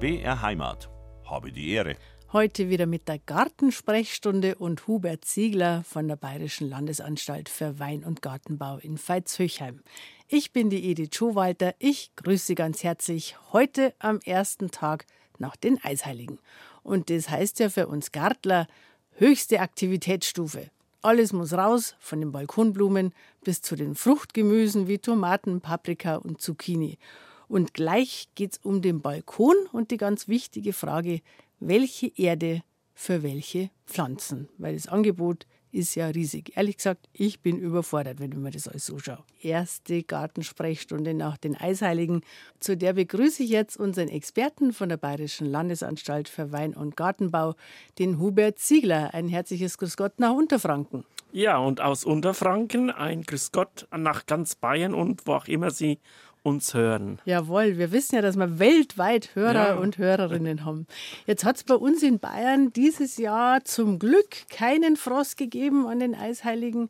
BR Heimat. Habe die Ehre. Heute wieder mit der Gartensprechstunde und Hubert Ziegler von der Bayerischen Landesanstalt für Wein- und Gartenbau in Veitshöchheim. Ich bin die Edith Schowalter. Ich grüße Sie ganz herzlich heute am ersten Tag nach den Eisheiligen. Und das heißt ja für uns Gartler höchste Aktivitätsstufe. Alles muss raus, von den Balkonblumen bis zu den Fruchtgemüsen wie Tomaten, Paprika und Zucchini. Und gleich geht es um den Balkon und die ganz wichtige Frage, welche Erde für welche Pflanzen? Weil das Angebot ist ja riesig. Ehrlich gesagt, ich bin überfordert, wenn ich mir das alles so schaue. Erste Gartensprechstunde nach den Eisheiligen. Zu der begrüße ich jetzt unseren Experten von der Bayerischen Landesanstalt für Wein- und Gartenbau, den Hubert Ziegler. Ein herzliches Grüß Gott nach Unterfranken. Ja, und aus Unterfranken ein Grüß Gott nach ganz Bayern und wo auch immer Sie uns hören. Jawohl, wir wissen ja, dass wir weltweit Hörer ja. und Hörerinnen haben. Jetzt hat es bei uns in Bayern dieses Jahr zum Glück keinen Frost gegeben an den Eisheiligen.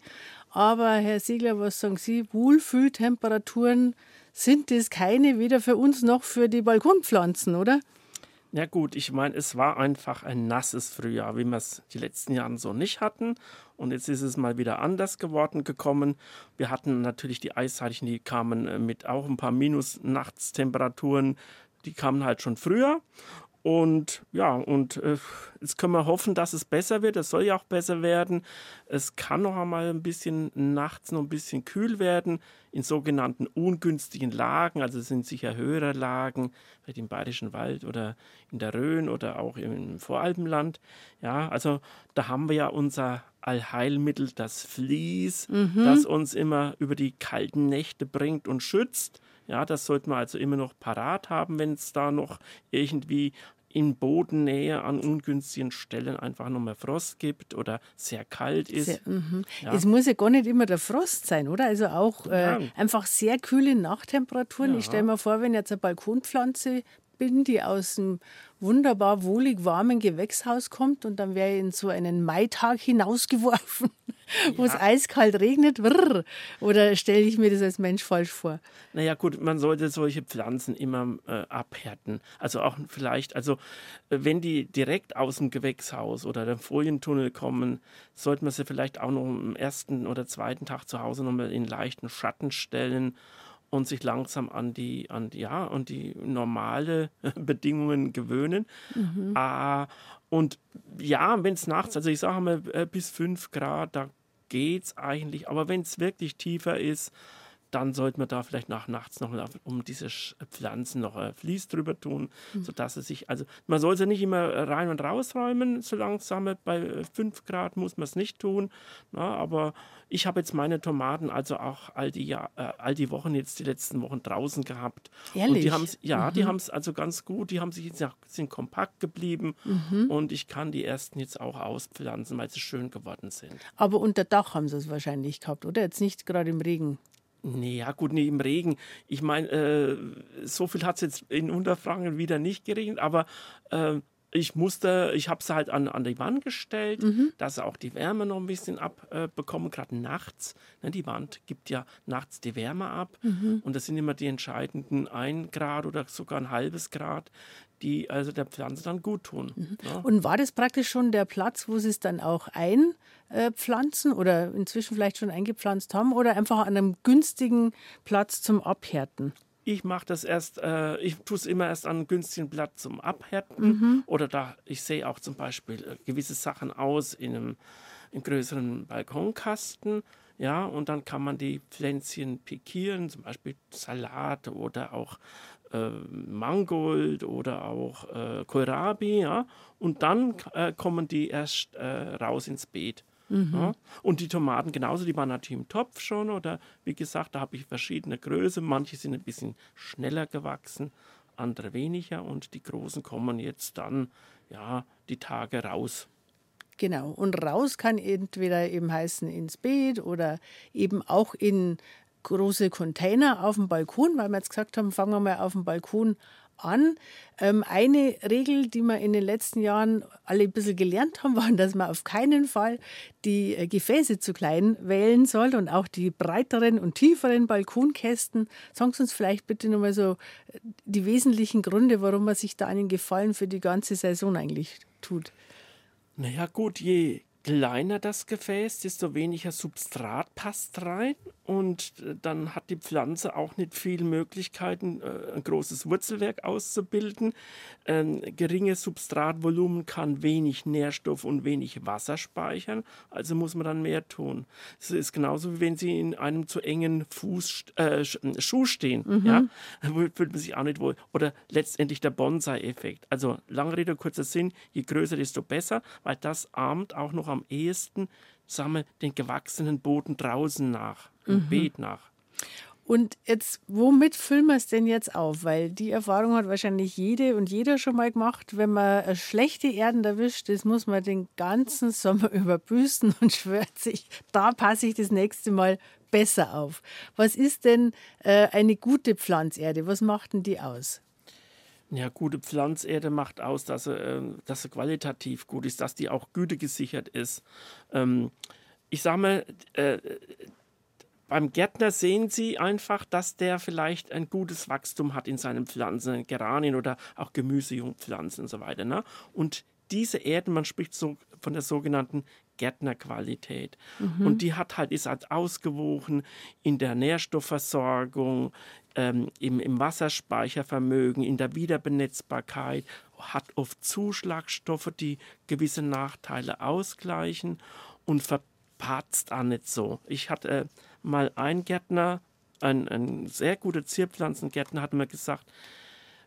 Aber Herr Siegler, was sagen Sie? Wohlfühltemperaturen sind es keine, weder für uns noch für die Balkonpflanzen, oder? Ja gut, ich meine, es war einfach ein nasses Frühjahr, wie wir es die letzten Jahre so nicht hatten. Und jetzt ist es mal wieder anders geworden gekommen. Wir hatten natürlich die Eiszeichen, die kamen äh, mit auch ein paar Minus-Nachtstemperaturen. Die kamen halt schon früher. Und ja, und äh, jetzt können wir hoffen, dass es besser wird. Es soll ja auch besser werden. Es kann noch einmal ein bisschen nachts noch ein bisschen kühl werden in sogenannten ungünstigen Lagen. Also es sind sicher höhere Lagen, vielleicht im Bayerischen Wald oder in der Rhön oder auch im Voralpenland. Ja, also da haben wir ja unser Allheilmittel, das Vlies, mhm. das uns immer über die kalten Nächte bringt und schützt. Ja, das sollte man also immer noch parat haben, wenn es da noch irgendwie in Bodennähe an ungünstigen Stellen einfach noch mehr Frost gibt oder sehr kalt ist. Sehr, mhm. ja. Es muss ja gar nicht immer der Frost sein, oder? Also auch äh, einfach sehr kühle Nachttemperaturen. Ja. Ich stelle mir vor, wenn jetzt eine Balkonpflanze bin, die aus einem wunderbar wohlig warmen Gewächshaus kommt und dann wäre ich in so einen Maitag hinausgeworfen wo es eiskalt regnet? Brrr. Oder stelle ich mir das als Mensch falsch vor? Naja, gut, man sollte solche Pflanzen immer äh, abhärten. Also auch vielleicht, also äh, wenn die direkt aus dem Gewächshaus oder dem Folientunnel kommen, sollte man sie vielleicht auch noch am ersten oder zweiten Tag zu Hause nochmal in leichten Schatten stellen und sich langsam an die, an, ja, an die normale Bedingungen gewöhnen. Mhm. Ah, und ja, wenn es nachts, also ich sage mal äh, bis 5 Grad, da geht es eigentlich. Aber wenn es wirklich tiefer ist, dann sollte man da vielleicht nach nachts noch um diese Pflanzen noch ein Vlies drüber tun, mhm. sodass es sich, also man soll sie nicht immer rein und rausräumen, so langsam bei 5 Grad muss man es nicht tun, na, aber ich habe jetzt meine Tomaten also auch all die, äh, all die Wochen jetzt die letzten Wochen draußen gehabt. Ehrlich? Und die haben's, ja, mhm. die haben es also ganz gut, die haben sich jetzt sind kompakt geblieben mhm. und ich kann die ersten jetzt auch auspflanzen, weil sie schön geworden sind. Aber unter Dach haben sie es wahrscheinlich gehabt, oder? Jetzt nicht gerade im Regen. Nee, ja gut, nee, im Regen. Ich meine, äh, so viel hat es jetzt in Unterfranken wieder nicht geregnet, aber äh, ich musste, ich habe es halt an, an die Wand gestellt, mhm. dass auch die Wärme noch ein bisschen abbekommen, äh, gerade nachts. Ne, die Wand gibt ja nachts die Wärme ab mhm. und das sind immer die entscheidenden ein Grad oder sogar ein halbes Grad, die also der Pflanze dann gut tun. Mhm. Ja. Und war das praktisch schon der Platz, wo Sie es dann auch einpflanzen oder inzwischen vielleicht schon eingepflanzt haben oder einfach an einem günstigen Platz zum Abhärten? Ich mache das erst, äh, ich tue es immer erst an einem günstigen Blatt zum Abhärten. Mhm. Oder da, ich sehe auch zum Beispiel äh, gewisse Sachen aus in einem, in größeren Balkonkasten. Ja, und dann kann man die Pflänzchen pikieren, zum Beispiel Salat oder auch äh, Mangold oder auch äh, Kohlrabi. Ja, und dann äh, kommen die erst äh, raus ins Beet. Mhm. Ja? Und die Tomaten genauso, die waren natürlich im Topf schon oder wie gesagt, da habe ich verschiedene Größe. Manche sind ein bisschen schneller gewachsen, andere weniger und die großen kommen jetzt dann ja die Tage raus. Genau. Und raus kann entweder eben heißen ins Beet oder eben auch in große Container auf dem Balkon, weil wir jetzt gesagt haben, fangen wir mal auf dem Balkon an. Ähm, eine Regel, die wir in den letzten Jahren alle ein bisschen gelernt haben, war, dass man auf keinen Fall die äh, Gefäße zu klein wählen soll und auch die breiteren und tieferen Balkonkästen. Sagen Sie uns vielleicht bitte nochmal so äh, die wesentlichen Gründe, warum man sich da einen Gefallen für die ganze Saison eigentlich tut. Naja gut, je kleiner das Gefäß, desto weniger Substrat passt rein und äh, dann hat die Pflanze auch nicht viele Möglichkeiten, äh, ein großes Wurzelwerk auszubilden. Ein geringes Substratvolumen kann wenig Nährstoff und wenig Wasser speichern, also muss man dann mehr tun. Es ist genauso wie wenn Sie in einem zu engen Fuß, äh, Schuh stehen. Mhm. Ja? Fühlt man sich auch nicht wohl. Oder letztendlich der Bonsai-Effekt. Also lange Rede, kurzer Sinn, je größer, desto besser, weil das ahmt auch noch am ehesten sagen wir, den gewachsenen Boden draußen nach, im mhm. Beet nach. Und jetzt, womit füllen wir es denn jetzt auf? Weil die Erfahrung hat wahrscheinlich jede und jeder schon mal gemacht. Wenn man schlechte Erden erwischt, das muss man den ganzen Sommer überbüßen und schwört sich, da passe ich das nächste Mal besser auf. Was ist denn äh, eine gute Pflanzerde? Was macht denn die aus? Ja, gute Pflanzerde macht aus, dass sie, äh, dass sie qualitativ gut ist, dass die auch gütegesichert ist. Ähm, ich sage mal, äh, beim Gärtner sehen Sie einfach, dass der vielleicht ein gutes Wachstum hat in seinen Pflanzen, Geranien oder auch Gemüsejungpflanzen und so weiter. Ne? Und diese Erden, man spricht so von der sogenannten Gärtnerqualität. Mhm. Und die hat halt, ist halt ausgewogen in der Nährstoffversorgung, ähm, im, im Wasserspeichervermögen, in der Wiederbenetzbarkeit, hat oft Zuschlagstoffe, die gewisse Nachteile ausgleichen und verpatzt auch nicht so. Ich hatte äh, mal einen Gärtner, ein, ein sehr guter Zierpflanzengärtner, hat mir gesagt,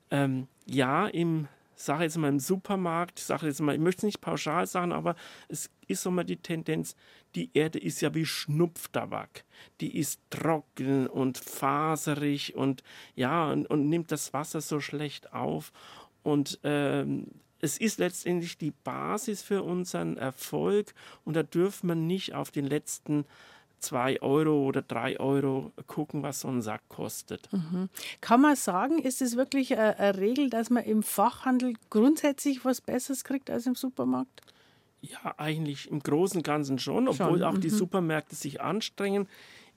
ähm, ja, im sage jetzt mal im Supermarkt, sage jetzt mal, ich möchte es nicht pauschal sagen, aber es ist so mal die Tendenz, die Erde ist ja wie Schnupftabak. Die ist trocken und faserig und ja, und, und nimmt das Wasser so schlecht auf. Und ähm, es ist letztendlich die Basis für unseren Erfolg und da dürfen wir nicht auf den letzten 2 Euro oder 3 Euro gucken, was so ein Sack kostet. Mhm. Kann man sagen, ist es wirklich eine, eine, Regel, dass man im Fachhandel grundsätzlich was Besseres kriegt als im Supermarkt? Ja, eigentlich im Großen und Ganzen schon, obwohl schon. auch mhm. die Supermärkte sich anstrengen.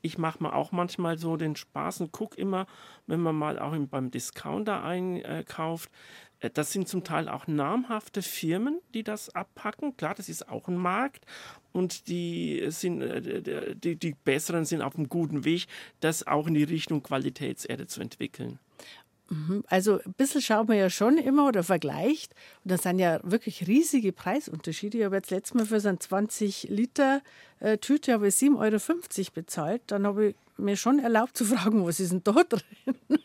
Ich mache mir auch manchmal so den Spaß und gucke immer, wenn man mal auch beim Discounter einkauft, äh, das sind zum Teil auch namhafte Firmen, die das abpacken. Klar, das ist auch ein Markt. Und die, sind, äh, die, die Besseren sind auf einem guten Weg, das auch in die Richtung Qualitätserde zu entwickeln. Mhm. Also ein bisschen schaut man ja schon immer oder vergleicht. Und das sind ja wirklich riesige Preisunterschiede. Ich habe jetzt letztes Mal für so eine 20 Liter äh, Tüte 7,50 Euro bezahlt. Dann habe ich mir schon erlaubt zu fragen, was ist denn da drin?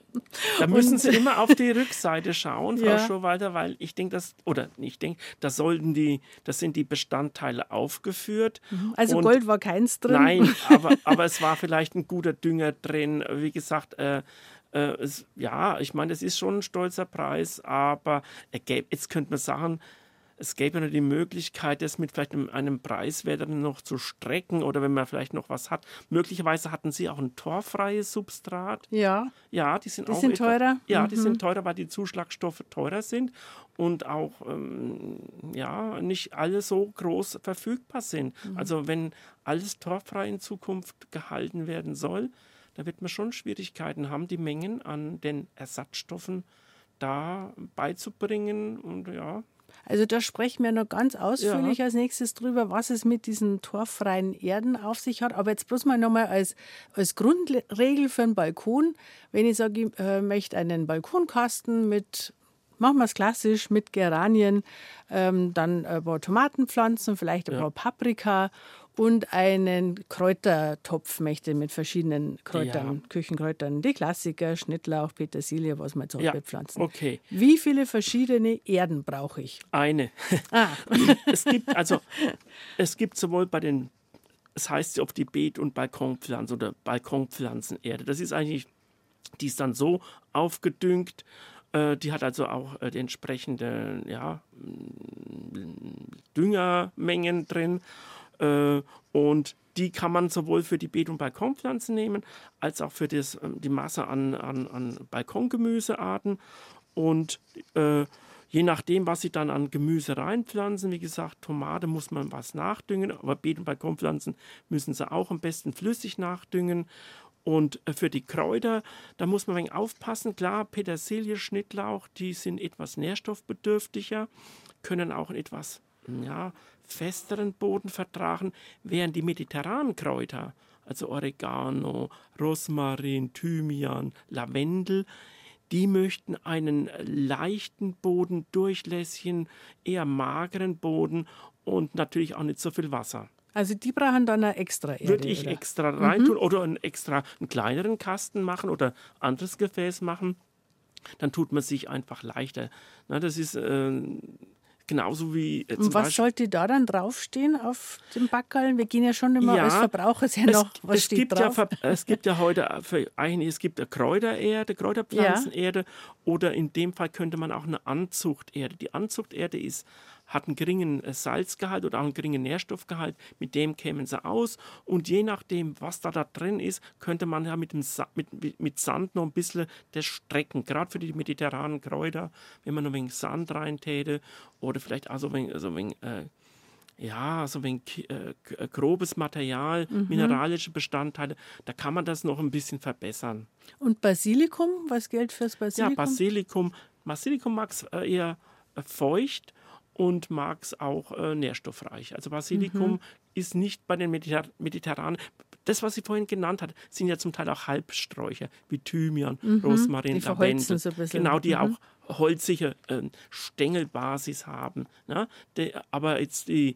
Da müssen Sie immer auf die Rückseite schauen, Frau ja. Schowalter, weil ich denke, das, oder ich denke, da sollten die, das sind die Bestandteile aufgeführt. Mhm. Also Und Gold war keins drin? Nein, aber, aber es war vielleicht ein guter Dünger drin. Wie gesagt, äh, äh, es, ja, ich meine, es ist schon ein stolzer Preis, aber jetzt könnte man sagen, es gäbe ja die Möglichkeit, das mit vielleicht einem, einem Preiswert noch zu strecken oder wenn man vielleicht noch was hat. Möglicherweise hatten sie auch ein torfreies Substrat. Ja. Ja, die sind die auch sind etwa, teurer. Ja, mhm. die sind teurer, weil die Zuschlagstoffe teurer sind und auch ähm, ja nicht alle so groß verfügbar sind. Mhm. Also wenn alles torffrei in Zukunft gehalten werden soll, da wird man schon Schwierigkeiten haben, die Mengen an den Ersatzstoffen da beizubringen. Und ja. Also da sprechen wir noch ganz ausführlich ja. als nächstes drüber, was es mit diesen torffreien Erden auf sich hat. Aber jetzt bloß mal nochmal als, als Grundregel für einen Balkon. Wenn ich sage, ich äh, möchte einen Balkonkasten mit machen wir es klassisch mit Geranien, ähm, dann ein paar Tomatenpflanzen, vielleicht ein ja. paar Paprika und einen Kräutertopf möchte mit verschiedenen Kräutern, ja. Küchenkräutern, die Klassiker, Schnittlauch, Petersilie, was man so ja, bepflanzen. Okay. Wie viele verschiedene Erden brauche ich? Eine. Ah. es gibt also es gibt sowohl bei den es heißt auf die Beet- und Balkonpflanzen oder Balkonpflanzenerde. Das ist eigentlich die ist dann so aufgedüngt äh, die hat also auch äh, die entsprechende ja, Düngermengen drin und die kann man sowohl für die Beet- und Balkonpflanzen nehmen, als auch für das, ähm, die Masse an, an, an Balkongemüsearten. Und äh, je nachdem, was Sie dann an Gemüse reinpflanzen, wie gesagt, Tomate muss man was nachdüngen, aber Beet- und Balkonpflanzen müssen Sie auch am besten flüssig nachdüngen. Und äh, für die Kräuter, da muss man ein wenig aufpassen. Klar, Petersilie, Schnittlauch, die sind etwas nährstoffbedürftiger, können auch etwas ja, festeren Boden vertragen, während die mediterranen Kräuter, also Oregano, Rosmarin, Thymian, Lavendel, die möchten einen leichten Boden, durchlässigen, eher mageren Boden und natürlich auch nicht so viel Wasser. Also die brauchen dann eine extra Erde. Würde ich oder? extra reintun oder einen extra einen kleineren Kasten machen oder anderes Gefäß machen, dann tut man sich einfach leichter. Na, das ist äh, genauso wie äh, Und was Beispiel, sollte da dann draufstehen auf dem Backerl? Wir gehen ja schon immer Ja, als Verbraucher sehr noch, was es steht gibt drauf? Ja, es gibt ja heute für einige, es gibt eine Kräutererde, Kräuterpflanzenerde oder in dem Fall könnte man auch eine Anzuchterde. Die Anzuchterde ist, hat einen geringen äh, Salzgehalt oder auch einen geringen Nährstoffgehalt, mit dem kämen sie aus und je nachdem, was da, da drin ist, könnte man ja mit, dem Sa mit, mit, Sand noch ein bisschen das strecken, gerade für die mediterranen Kräuter, wenn man noch ein wenig Sand reintäte oder vielleicht auch so ein wenig, so ein wenig äh, ja, so ein äh, äh, grobes Material, Mhm. mineralische Bestandteile, da kann man das noch ein bisschen verbessern. Und Basilikum, was gilt fürs Ja, Basilikum? Basilikum, Basilikum mag es äh, eher feucht und mag es auch äh, nährstoffreich. Also Basilikum Mhm. ist nicht bei den Mediter Mediterranen. Das, was sie vorhin genannt hat, sind ja zum Teil auch Halbsträucher, wie Thymian, Rosmarin, Mhm. Die verholzen Lavendel. so ein bisschen. Genau, die Mhm. auch holzige ähm, Stängelbasis haben. Ne? De, aber jetzt die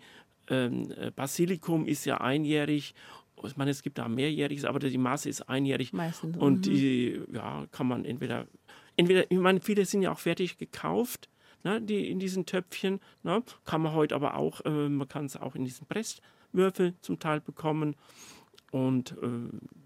ähm, äh, Basilikum ist ja einjährig. Ich meine, es gibt da mehrjähriges, aber die Masse ist einjährig. Meistens, Und die ja, kann man entweder, entweder, ich meine, viele sind ja auch fertig gekauft, ne, die in diesen Töpfchen. Ne, kann man heute aber auch, äh, man kann es auch in diesen Presswürfel zum Teil bekommen. Und äh,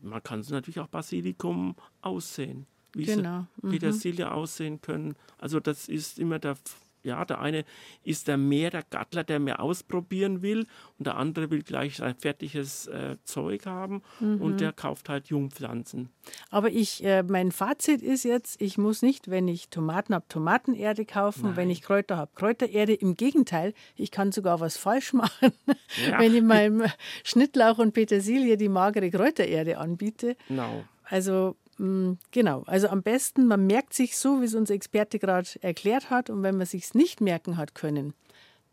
man kann es natürlich auch Basilikum aussehen, wie Genau, sie Petersilie aussehen können. Also das ist immer der, ja, der eine ist der mehr der Gattler, der mehr ausprobieren will und der andere will gleich sein fertiges äh, Zeug haben und der kauft halt Jungpflanzen. Aber ich, äh, mein Fazit ist jetzt, ich muss nicht, wenn ich Tomaten habe, Tomatenerde kaufen, wenn ich Kräuter habe, Kräutererde. Im Gegenteil, ich kann sogar was falsch machen, Ja. wenn ich meinem Schnittlauch und Petersilie die magere Kräutererde anbiete. Genau. Also genau, also am besten, man merkt sich so, wie es unser Experte gerade erklärt hat. Und wenn man sich nicht merken hat können,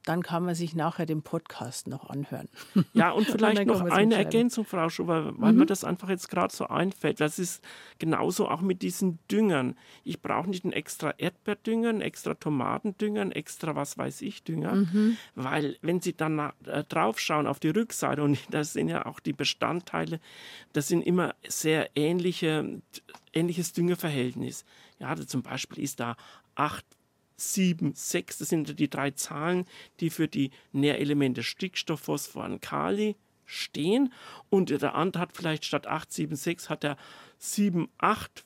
dann kann man sich nachher den Podcast noch anhören. Ja, und vielleicht kann noch eine. Ergänzung, Frau Schuber, weil mir das einfach jetzt gerade so einfällt. Das ist genauso auch mit diesen Düngern. Ich brauche nicht einen extra Erdbeerdünger, einen extra Tomatendünger, einen extra was weiß ich Dünger, weil wenn Sie dann äh, draufschauen auf die Rückseite und das sind ja auch die Bestandteile, das sind immer sehr ähnliche, ähnliches Düngeverhältnis. Ja, zum Beispiel ist da 8 7, 6, das sind die drei Zahlen, die für die Nährelemente Stickstoff, Phosphor und Kali stehen. Und der andere hat vielleicht statt 8, 7, 6 hat er 7, 8,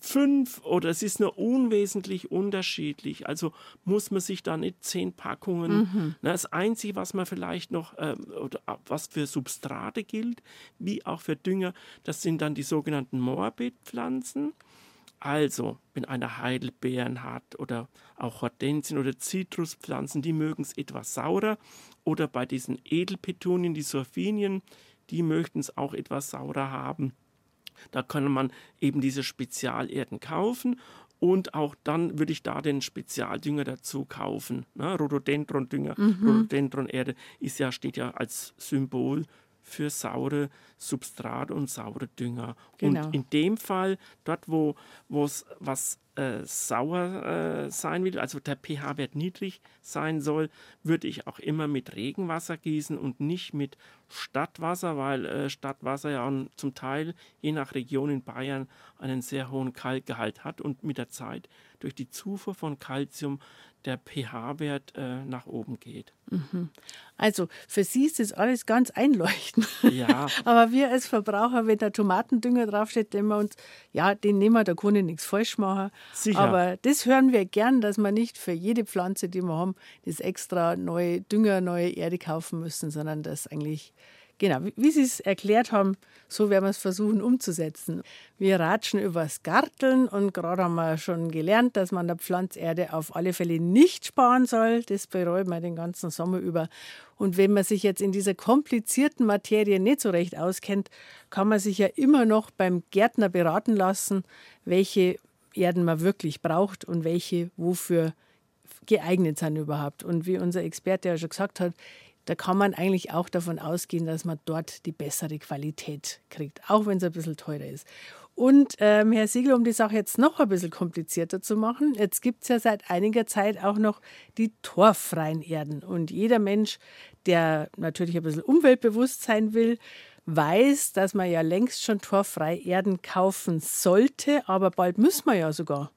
5 oder es ist nur unwesentlich unterschiedlich. Also muss man sich da nicht zehn Packungen. Na, das Einzige, was man vielleicht noch, ähm, oder äh, was für Substrate gilt, wie auch für Dünger, das sind dann die sogenannten Morbidpflanzen. Also, wenn einer Heidelbeeren hat oder auch Hortensien oder Zitruspflanzen, die mögen es etwas saurer. Oder bei diesen Edelpetunien, die Surfinien, die möchten es auch etwas saurer haben. Da kann man eben diese Spezialerden kaufen und auch dann würde ich da den Spezialdünger dazu kaufen. Ne? Rhododendron-Dünger, Rhododendron-Erde ist ja, steht ja als Symbol für saure Substrate und saure Dünger. Genau. Und in dem Fall, dort wo es was äh, sauer äh, sein will, also der pH-Wert niedrig sein soll, würde ich auch immer mit Regenwasser gießen und nicht mit Stadtwasser, weil äh, Stadtwasser ja zum Teil, je nach Region in Bayern, einen sehr hohen Kalkgehalt hat und mit der Zeit durch die Zufuhr von Calcium der pH-Wert äh, nach oben geht. Also für Sie ist das alles ganz einleuchtend. Ja. Aber wir als Verbraucher, wenn da Tomatendünger draufsteht, denken wir uns, ja, den nehmen wir, da kann ich nichts falsch machen. Sicher. Aber das hören wir gern, dass wir nicht für jede Pflanze, die wir haben, das extra neue Dünger, neue Erde kaufen müssen, sondern dass eigentlich Genau, wie Sie es erklärt haben, so werden wir es versuchen umzusetzen. Wir ratschen übers Garteln und gerade haben wir schon gelernt, dass man der Pflanzerde auf alle Fälle nicht sparen soll. Das bereut man den ganzen Sommer über. Und wenn man sich jetzt in dieser komplizierten Materie nicht so recht auskennt, kann man sich ja immer noch beim Gärtner beraten lassen, welche Erden man wirklich braucht und welche wofür geeignet sind überhaupt. Und wie unser Experte ja schon gesagt hat, da kann man eigentlich auch davon ausgehen, dass man dort die bessere Qualität kriegt, auch wenn es ein bisschen teurer ist. Und ähm, Herr Siegel, um die Sache jetzt noch ein bisschen komplizierter zu machen, jetzt gibt es ja seit einiger Zeit auch noch die torffreien Erden. Und jeder Mensch, der natürlich ein bisschen umweltbewusst sein will, weiß, dass man ja längst schon torffreie Erden kaufen sollte, aber bald müssen wir ja sogar.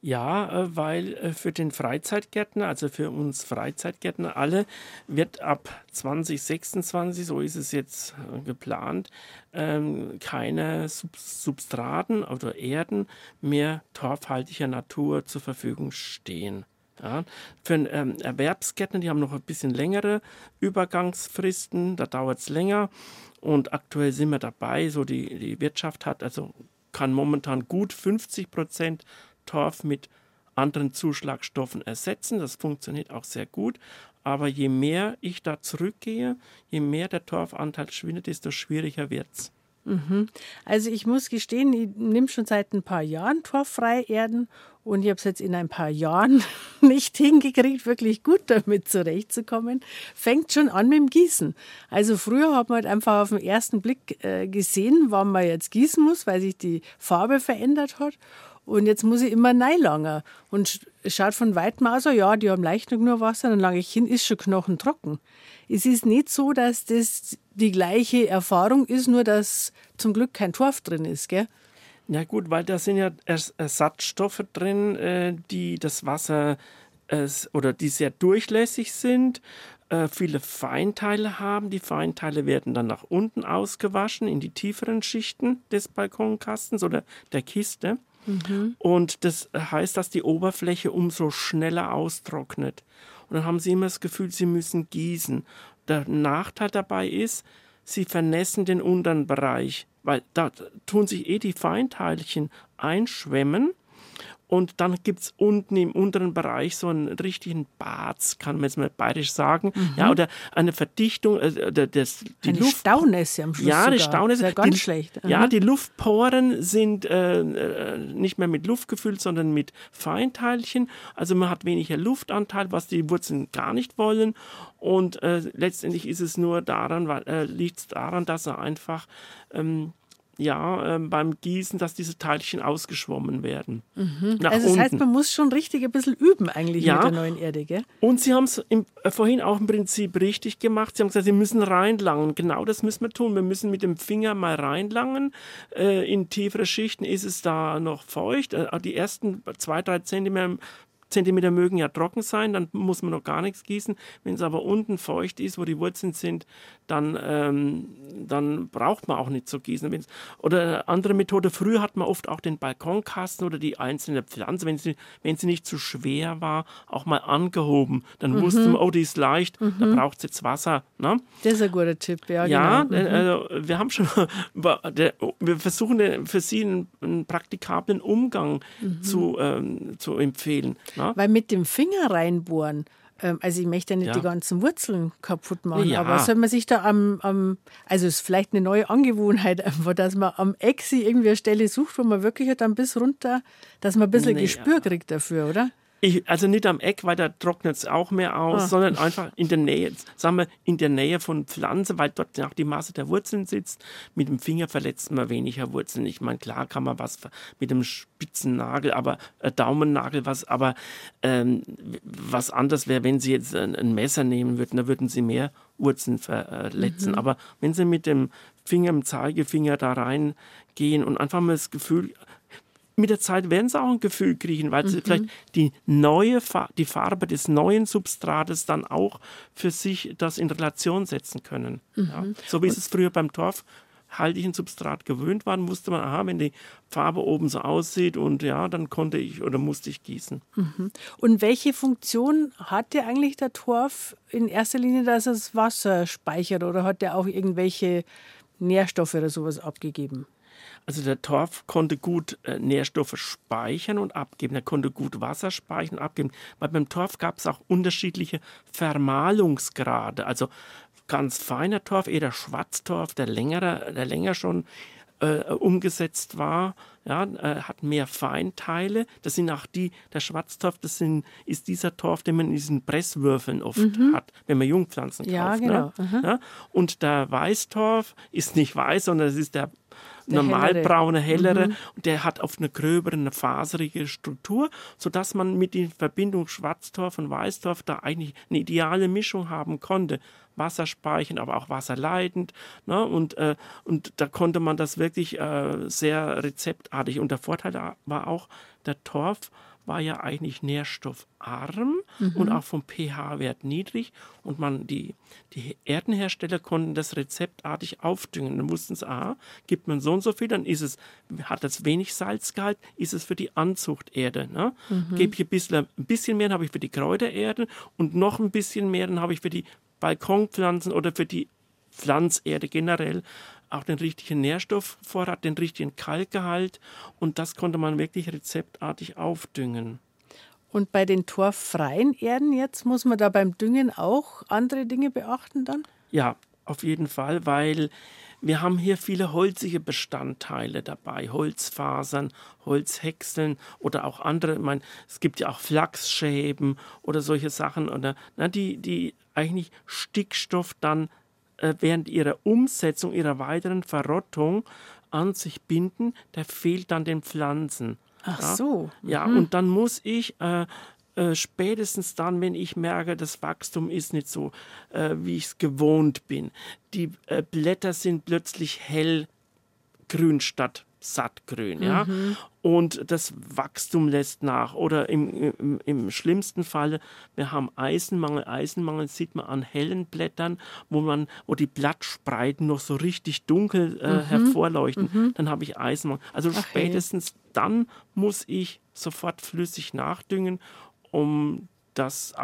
Ja, äh, weil äh, für den Freizeitgärtner, also für uns Freizeitgärtner alle, wird ab 2026, so ist es jetzt äh, geplant, ähm, keine Substraten oder Erden mehr torfhaltiger Natur zur Verfügung stehen. Ja, für ähm, Erwerbsgärtner, die haben noch ein bisschen längere Übergangsfristen, da dauert es länger. Und aktuell sind wir dabei, so die, die Wirtschaft hat, also kann momentan gut 50 Prozent Torf mit anderen Zuschlagstoffen ersetzen. Das funktioniert auch sehr gut. Aber je mehr ich da zurückgehe, je mehr der Torfanteil schwindet, desto schwieriger wird es. Mhm. Also ich muss gestehen, ich nehme schon seit ein paar Jahren torffrei Erden und ich habe es jetzt in ein paar Jahren nicht hingekriegt, wirklich gut damit zurechtzukommen. Fängt schon an mit dem Gießen. Also früher hat man halt einfach auf den ersten Blick äh, gesehen, wann man jetzt gießen muss, weil sich die Farbe verändert hat. Und jetzt muss ich immer neilangen. Und schaut von weitem aus, ja, die haben leicht nur Wasser, dann lange ich hin, ist schon knochentrocken. Es ist nicht so, dass das die gleiche Erfahrung ist, nur dass zum Glück kein Torf drin ist, gell? Ja gut, weil da sind ja Ersatzstoffe drin, äh, die das Wasser oder die sehr durchlässig sind, äh, viele Feinteile haben. Die Feinteile werden dann nach unten ausgewaschen in die tieferen Schichten des Balkonkastens oder der Kiste. Mhm. Und das heißt, dass die Oberfläche umso schneller austrocknet. Und dann haben sie immer das Gefühl, sie müssen gießen. Der Nachteil dabei ist, sie vernässen den unteren Bereich, weil da tun sich eh die Feinteilchen einschwemmen und dann gibt es unten im unteren Bereich so einen richtigen Bad, kann man jetzt mal bayerisch sagen. Mhm. Ja, oder eine Verdichtung. Äh, das, die eine Luft, Staunässe am Schluss. Ja, eine Staunässe. Ja ganz die, schlecht. Mhm. Ja, die Luftporen sind äh, äh, nicht mehr mit Luft gefüllt, sondern mit Feinteilchen. Also man hat weniger Luftanteil, was die Wurzeln gar nicht wollen. Und äh, letztendlich ist es nur daran, äh, liegt es daran, dass er einfach ähm, ja, äh, beim Gießen, dass diese Teilchen ausgeschwommen werden. Mhm. also das unten. heißt, man muss schon richtig ein bisschen üben eigentlich ja. mit der neuen Erde, gell? Und Sie haben es äh, vorhin auch im Prinzip richtig gemacht. Sie haben gesagt, Sie müssen reinlangen. Genau das müssen wir tun. Wir müssen mit dem Finger mal reinlangen. Äh, in tiefere Schichten ist es da noch feucht. Äh, die ersten zwei, drei Zentimeter Zentimeter mögen ja trocken sein, dann muss man noch gar nichts gießen. Wenn es aber unten feucht ist, wo die Wurzeln sind, dann, ähm, dann braucht man auch nicht zu gießen. Wenn's, oder eine andere Methode, früher hat man oft auch den Balkonkasten oder die einzelne Pflanze, wenn sie, wenn sie nicht zu schwer war, auch mal angehoben. Dann mhm. wusste man, oh, die ist leicht, mhm. da braucht es jetzt Wasser. Ne? Das ist ein guter Tipp, ja. Ja, genau. äh, mhm. also, wir haben schon, wir versuchen für Sie einen, einen praktikablen Umgang mhm. zu, ähm, zu empfehlen. Na? Weil mit dem Finger reinbohren, ähm, also ich möchte ja nicht ja. die ganzen Wurzeln kaputt machen, ja. aber soll man sich da am, am also es ist vielleicht eine neue Angewohnheit einfach, dass man am sich irgendwie eine Stelle sucht, wo man wirklich dann bis runter, dass man ein bisschen nee, Gespür ja. kriegt dafür, oder? Ich, also nicht am Eck, weil da trocknet es auch mehr aus, ah. sondern einfach in der Nähe, sagen wir, in der Nähe von Pflanzen, weil dort auch die Masse der Wurzeln sitzt. Mit dem Finger verletzt man weniger Wurzeln. Ich meine, klar kann man was mit dem spitzen Nagel, aber äh, Daumennagel, was, aber ähm, was anders wäre, wenn Sie jetzt ein, ein, Messer nehmen würden, da würden Sie mehr Wurzeln verletzen. Mhm. Aber wenn Sie mit dem Finger, dem Zeigefinger da reingehen und einfach mal das Gefühl mit der Zeit werden sie auch ein Gefühl kriegen, weil sie mhm. vielleicht die neue die Farbe des neuen Substrates dann auch für sich das in Relation setzen können. Mhm. Ja. So wie es früher beim Torf haltigen Substrat gewöhnt waren, wusste man, aha, wenn die Farbe oben so aussieht und ja, dann konnte ich oder musste ich gießen. Mhm. Und welche Funktion hat der eigentlich der Torf in erster Linie, dass es Wasser speichert oder hat der auch irgendwelche Nährstoffe oder sowas abgegeben? Also der Torf konnte gut äh, Nährstoffe speichern und abgeben. Er konnte gut Wasser speichern und abgeben. Weil beim Torf gab es auch unterschiedliche Vermahlungsgrade. Also ganz feiner Torf, eher der Schwarztorf, der längere, der länger schon äh, umgesetzt war, ja, äh, hat mehr Feinteile. Das sind auch die, der Schwarztorf, das sind, ist dieser Torf, den man in diesen Presswürfeln oft mhm. hat, wenn man Jungpflanzen kauft. Ja, ne? genau. Ne? Ja? Und der Weißtorf ist nicht weiß, sondern es ist der normalbraune, hellere. Mhm. Und der hat auf eine gröbere, eine faserige Struktur, sodass man mit der Verbindung Schwarztorf und Weißtorf da eigentlich eine ideale Mischung haben konnte wasserspeichernd, aber auch wasserleitend. Ne? Und, äh, und da konnte man das wirklich äh, sehr rezeptartig. Und der Vorteil war auch, der Torf war ja eigentlich nährstoffarm mhm. und auch vom pH-Wert niedrig. Und man, die, die Erdenhersteller konnten das rezeptartig aufdüngen. Dann wussten sie, aha, gibt man so und so viel, dann ist es, hat das wenig Salzgehalt, ist es für die Anzuchterde. Ne? Mhm. Gebe ich ein bisschen, ein bisschen mehr, dann habe ich für die Kräutererde und noch ein bisschen mehr, dann habe ich für die Balkonpflanzen oder für die Pflanzerde generell auch den richtigen Nährstoffvorrat, den richtigen Kalkgehalt und das konnte man wirklich rezeptartig aufdüngen. Und bei den torffreien Erden jetzt muss man da beim Düngen auch andere Dinge beachten dann? Ja, auf jeden Fall, weil wir haben hier viele holzige Bestandteile dabei, Holzfasern, Holzhäckseln oder auch andere. Ich meine, es gibt ja auch Flachsschäben oder solche Sachen, oder, na, die, die eigentlich Stickstoff dann während ihrer Umsetzung, ihrer weiteren Verrottung an sich binden. Der fehlt dann den Pflanzen. Ach ja? so. Mhm. Ja, und dann muss ich äh, äh, spätestens dann, wenn ich merke, das Wachstum ist nicht so, äh, wie ich es gewohnt bin. Die äh, Blätter sind plötzlich hellgrün statt sattgrün, ja. Mhm. Und das Wachstum lässt nach. Oder im, im, im, schlimmsten Fall, wir haben Eisenmangel. Eisenmangel sieht man an hellen Blättern, wo man, wo die Blattspreiten noch so richtig dunkel äh, mhm. hervorleuchten. Mhm. Dann habe ich Eisenmangel. Also Ach, spätestens hey. dann muss ich sofort flüssig nachdüngen, um das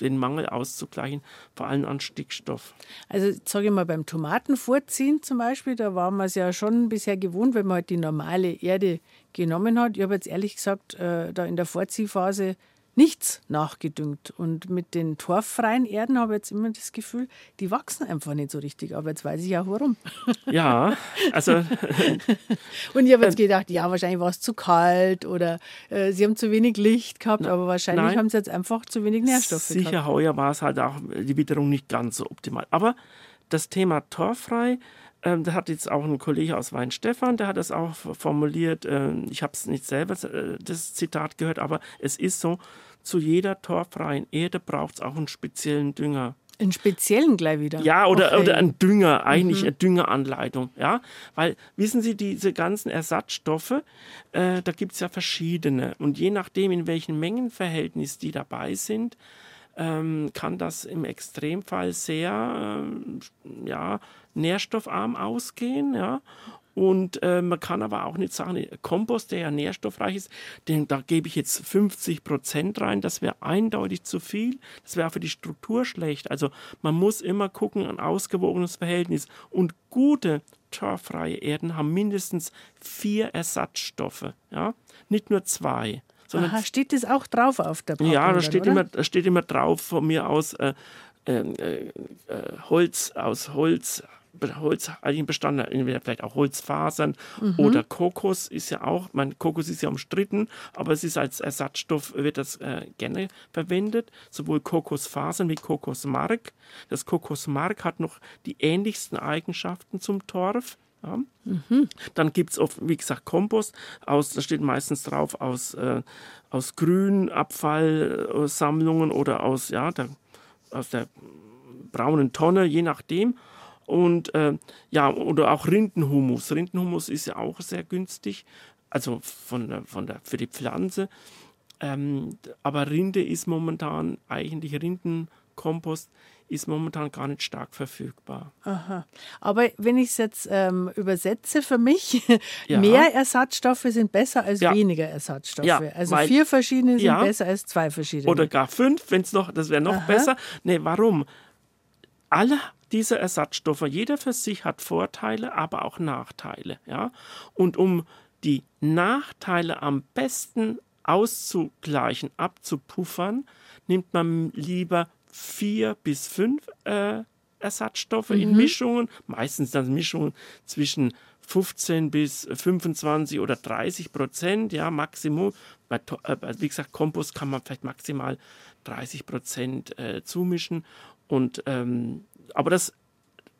den Mangel auszugleichen, vor allem an Stickstoff. Also sage ich mal, beim Tomatenvorziehen zum Beispiel, da war man es ja schon bisher gewohnt, wenn man halt die normale Erde genommen hat. Ich habe jetzt ehrlich gesagt, äh, da in der Vorziehphase nichts nachgedüngt. Und mit den torffreien Erden habe ich jetzt immer das Gefühl, die wachsen einfach nicht so richtig. Aber jetzt weiß ich auch warum. Ja, also. und ich habe jetzt gedacht, ja, wahrscheinlich war es zu kalt oder äh, sie haben zu wenig Licht gehabt, na, aber wahrscheinlich nein, haben sie jetzt einfach zu wenig Nährstoffe sicher, gehabt. Sicher, heuer war es halt auch die Witterung nicht ganz so optimal. Aber das Thema torffrei, ähm, da hat jetzt auch ein Kollege aus Weinstefan, der hat das auch formuliert. Äh, ich habe es nicht selber äh, das Zitat gehört, aber es ist so, zu jeder torfreien Erde braucht es auch einen speziellen Dünger. Einen speziellen gleich wieder? Ja, oder, okay. oder ein Dünger, eigentlich mhm. eine Düngeranleitung. Ja? Weil, wissen Sie, diese ganzen Ersatzstoffe, äh, da gibt es ja verschiedene. Und je nachdem, in welchem Mengenverhältnis die dabei sind, ähm, kann das im Extremfall sehr äh, ja, nährstoffarm ausgehen. Ja? Und äh, man kann aber auch nicht sagen, Kompost, der ja nährstoffreich ist, den, da gebe ich jetzt 50 Prozent rein, das wäre eindeutig zu viel. Das wäre für die Struktur schlecht. Also man muss immer gucken, ein ausgewogenes Verhältnis. Und gute torffreie Erden haben mindestens vier Ersatzstoffe, ja, nicht nur zwei. Aha, steht das auch drauf auf der Packung? Ja, da steht, immer, da steht immer drauf von mir aus äh, ähm, äh, äh, Holz, aus Holz, holzhaltigen Bestandteil, entweder vielleicht auch Holzfasern mhm. oder Kokos ist ja auch, mein Kokos ist ja umstritten, aber es ist als Ersatzstoff, wird das äh, gerne verwendet, sowohl Kokosfasern wie Kokosmark. Das Kokosmark hat noch die ähnlichsten Eigenschaften zum Torf. Ja. Mhm. Dann gibt es oft, wie gesagt, Kompost. Aus, da steht meistens drauf aus, äh, aus Grünabfallsammlungen oder aus, ja, der, aus der braunen Tonne, je nachdem. Und äh, ja, oder auch Rindenhumus. Rindenhumus ist ja auch sehr günstig, also von, von der, für die Pflanze. Ähm, aber Rinde ist momentan eigentlich Rindenkompost ist momentan gar nicht stark verfügbar. Aha. Aber wenn ich es jetzt ähm, übersetze für mich, ja. mehr Ersatzstoffe sind besser als ja. weniger Ersatzstoffe. Ja, also vier verschiedene sind besser als zwei verschiedene. Oder gar fünf, wenn es noch, das wäre noch Aha. besser. Nee, warum? Alle diese Ersatzstoffe, jeder für sich hat Vorteile, aber auch Nachteile. Ja? Und um die Nachteile am besten auszugleichen, abzupuffern, nimmt man lieber vier bis fünf äh, Ersatzstoffe mhm. in Mischungen, meistens dann Mischungen zwischen 15 bis 25 oder 30 Prozent, ja, Maximum. Bei, äh, wie gesagt, Kompost kann man vielleicht maximal 30 Prozent äh, zumischen. Und, ähm, aber das,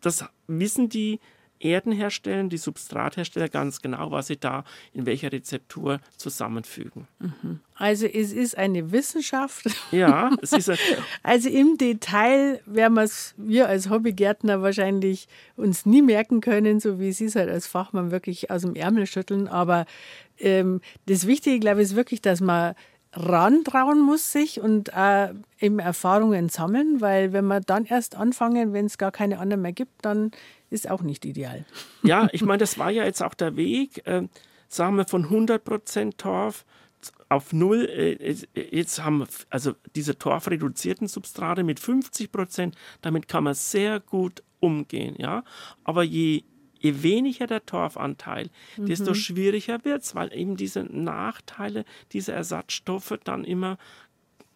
das wissen die Erden herstellen, die Substrathersteller ganz genau, was sie da in welcher Rezeptur zusammenfügen. Mhm. Also es ist eine Wissenschaft. Ja, es ist ein Also im Detail werden wir als Hobbygärtner wahrscheinlich uns nie merken können, so wie Sie es halt als Fachmann wirklich aus dem Ärmel schütteln. Aber ähm, das Wichtige, glaube ich, ist wirklich, dass man rantrauen muss sich und äh, eben Erfahrungen sammeln, weil wenn wir dann erst anfangen, wenn es gar keine anderen mehr gibt, dann ist auch nicht ideal. Ja, ich meine, das war ja jetzt auch der Weg, äh, sagen wir von 100% Torf auf null. Äh, jetzt haben wir also diese torfreduzierten Substrate mit 50% Damit kann man sehr gut umgehen, ja. Aber je je weniger der Torfanteil, mhm. desto schwieriger wird es, weil eben diese Nachteile dieser Ersatzstoffe dann immer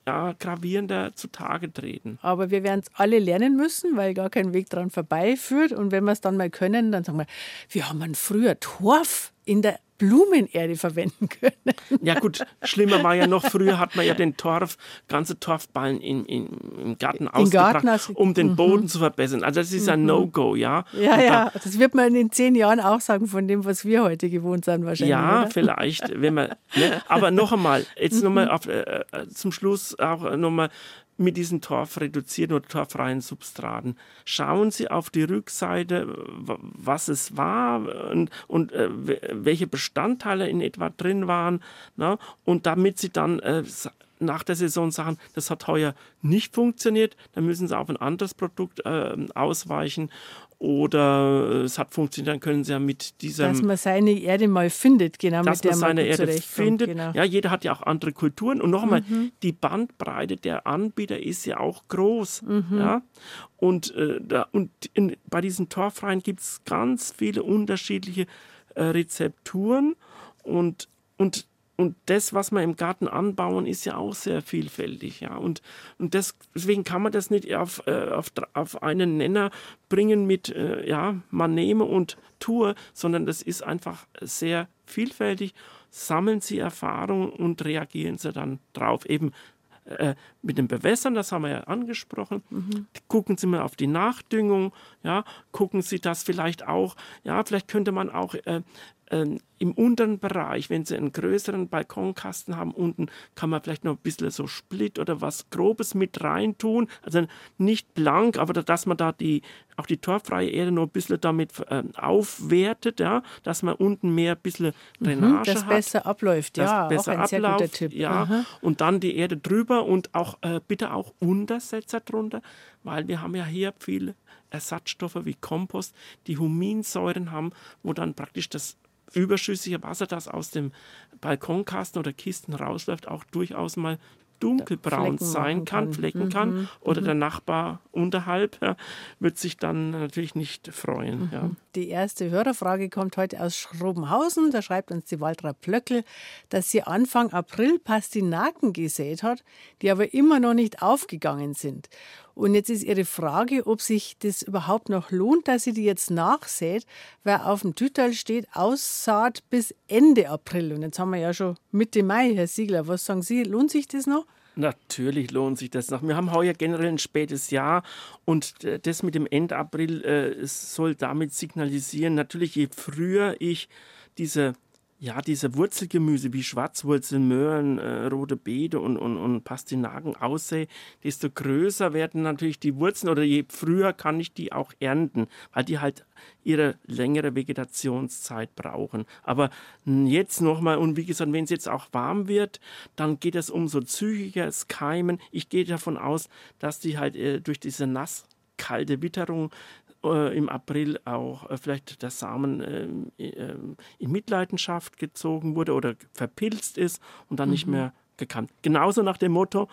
ja, gravierender zutage treten. Aber wir werden es alle lernen müssen, weil gar kein Weg dran vorbeiführt. Und wenn wir es dann mal können, dann sagen wir, wir haben früher Torf in der Blumenerde verwenden können. Ja gut, schlimmer war ja noch, früher hat man ja den Torf, ganze Torfballen in, in, im Garten ausgebracht, Garten um den mhm. Boden zu verbessern. Also das ist ein mhm. No-Go, ja. Ja, Und ja, da, das wird man in zehn Jahren auch sagen von dem, was wir heute gewohnt sind wahrscheinlich. Ja, oder? vielleicht, wenn man, ne? aber noch einmal, jetzt nochmal äh, äh, zum Schluss auch nochmal, mit diesen torfreduzierten oder torffreien Substraten. Schauen Sie auf die Rückseite, was es war und, und äh, welche Bestandteile in etwa drin waren. Na? Und damit Sie dann äh, nach der Saison sagen, das hat heuer nicht funktioniert, dann müssen Sie auf ein anderes Produkt äh, ausweichen oder es hat funktioniert, dann können Sie ja mit diesem. Dass man seine Erde mal findet, genau, dass mit der man seine Erde findet. Genau. Ja, jeder hat ja auch andere Kulturen. Und nochmal, mhm. die Bandbreite der Anbieter ist ja auch groß. Mhm. Ja? Und, äh, da, und in, bei diesen Torfreien gibt es ganz viele unterschiedliche äh, Rezepturen. Und, und und das, was wir im Garten anbauen, ist ja auch sehr vielfältig. Ja? Und, und das, deswegen kann man das nicht auf, äh, auf, auf einen Nenner bringen mit, äh, ja, man nehme und tue, sondern das ist einfach sehr vielfältig. Sammeln Sie Erfahrungen und reagieren Sie dann drauf. Eben äh, mit dem Bewässern, das haben wir ja angesprochen. Mhm. Gucken Sie mal auf die Nachdüngung, ja, gucken Sie das vielleicht auch, ja, vielleicht könnte man auch äh, ähm, im unteren Bereich, wenn Sie einen größeren Balkonkasten haben, unten kann man vielleicht noch ein bisschen so Split oder was Grobes mit reintun. Also nicht blank, aber dass man da die, auch die torffreie Erde noch ein bisschen damit äh, aufwertet, ja, dass man unten mehr ein bisschen mhm, Drainage mhm, das hat. besser abläuft, ja. Besser auch ein abläuft, sehr guter Tipp. Ja, Aha. und dann die Erde drüber und auch äh, bitte auch Untersetzer drunter, weil wir haben ja hier viele Ersatzstoffe wie Kompost, die Huminsäuren haben, wo dann praktisch das überschüssige Wasser, das aus dem Balkonkasten oder Kisten rausläuft, auch durchaus mal dunkelbraun sein kann, kann, flecken mhm. kann. Oder mhm. der Nachbar unterhalb ja, wird sich dann natürlich nicht freuen. Mhm. Ja. Die erste Hörerfrage kommt heute aus Schrobenhausen. Da schreibt uns die Waltra Plöckel, dass sie Anfang April Pastinaken gesät hat, die aber immer noch nicht aufgegangen sind. Und jetzt ist ihre Frage, ob sich das überhaupt noch lohnt, dass sie die jetzt nachsät, weil auf dem Tütal steht Aussaat bis Ende April. Und jetzt haben wir ja schon Mitte Mai, Herr Siegler. Was sagen Sie, lohnt sich das noch? Natürlich lohnt sich das noch. Wir haben heuer generell ein spätes Jahr und äh, das mit dem Ende April äh, soll damit signalisieren, natürlich je früher ich diese ja, diese Wurzelgemüse wie Schwarzwurzel, Möhren, äh, rote Beete und, und, und Pastinaken aussehe, desto größer werden natürlich die Wurzeln oder je früher kann ich die auch ernten, weil die halt ihre längere Vegetationszeit brauchen. Aber jetzt nochmal, und wie gesagt, wenn es jetzt auch warm wird, dann geht es umso zügiger, es keimen. Ich gehe davon aus, dass die halt äh, durch diese nass kalte Witterung äh, im April auch äh, vielleicht der Samen äh, äh, in Mitleidenschaft gezogen wurde oder verpilzt ist und dann mhm. nicht mehr gekannt. Genauso nach dem Motto,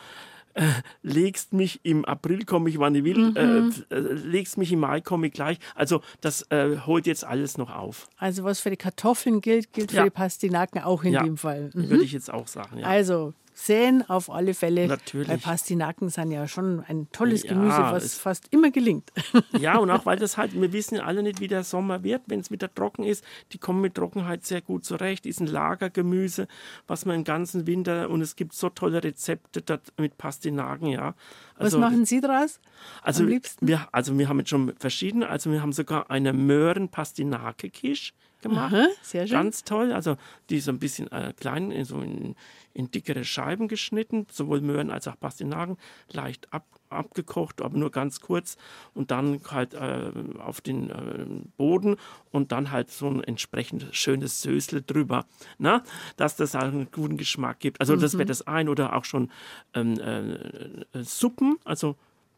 äh, legst mich im April, komme ich wann ich will, mhm. äh, äh legst mich im Mai, komme ich gleich. Also das äh, holt jetzt alles noch auf. Also was für die Kartoffeln gilt, gilt ja. für die Pastinaken auch in ja. dem Fall. Mhm. Würde ich jetzt auch sagen. Ja. Also säen auf alle Fälle. Natürlich. Weil Pastinaken sind ja schon ein tolles ja, Gemüse, was fast immer gelingt. Ja, und auch weil das halt, wir wissen ja alle nicht, wie der Sommer wird, wenn es wieder trocken ist. Die kommen mit Trockenheit sehr gut zurecht. Ist ein Lagergemüse, was man den ganzen Winter, und es gibt so tolle Rezepte mit Pastinaken, ja. Also, was machen Sie daraus? Also, am liebsten? Wir, also wir haben jetzt schon verschiedene, also wir haben sogar eine Möhren-Pastinake-Quiche gemacht. Aha, sehr schön. Ganz toll. Also die ist ein bisschen äh, klein, so in, in dickere Scheiben geschnitten, sowohl Möhren als auch Pastinaken, leicht ab, abgekocht, aber nur ganz kurz und dann halt äh, auf den äh, Boden und dann halt so ein entsprechend schönes Sösle drüber, na? dass das halt einen guten Geschmack gibt. Also das wäre mhm. das ein oder auch schon ähm, äh, Suppen, also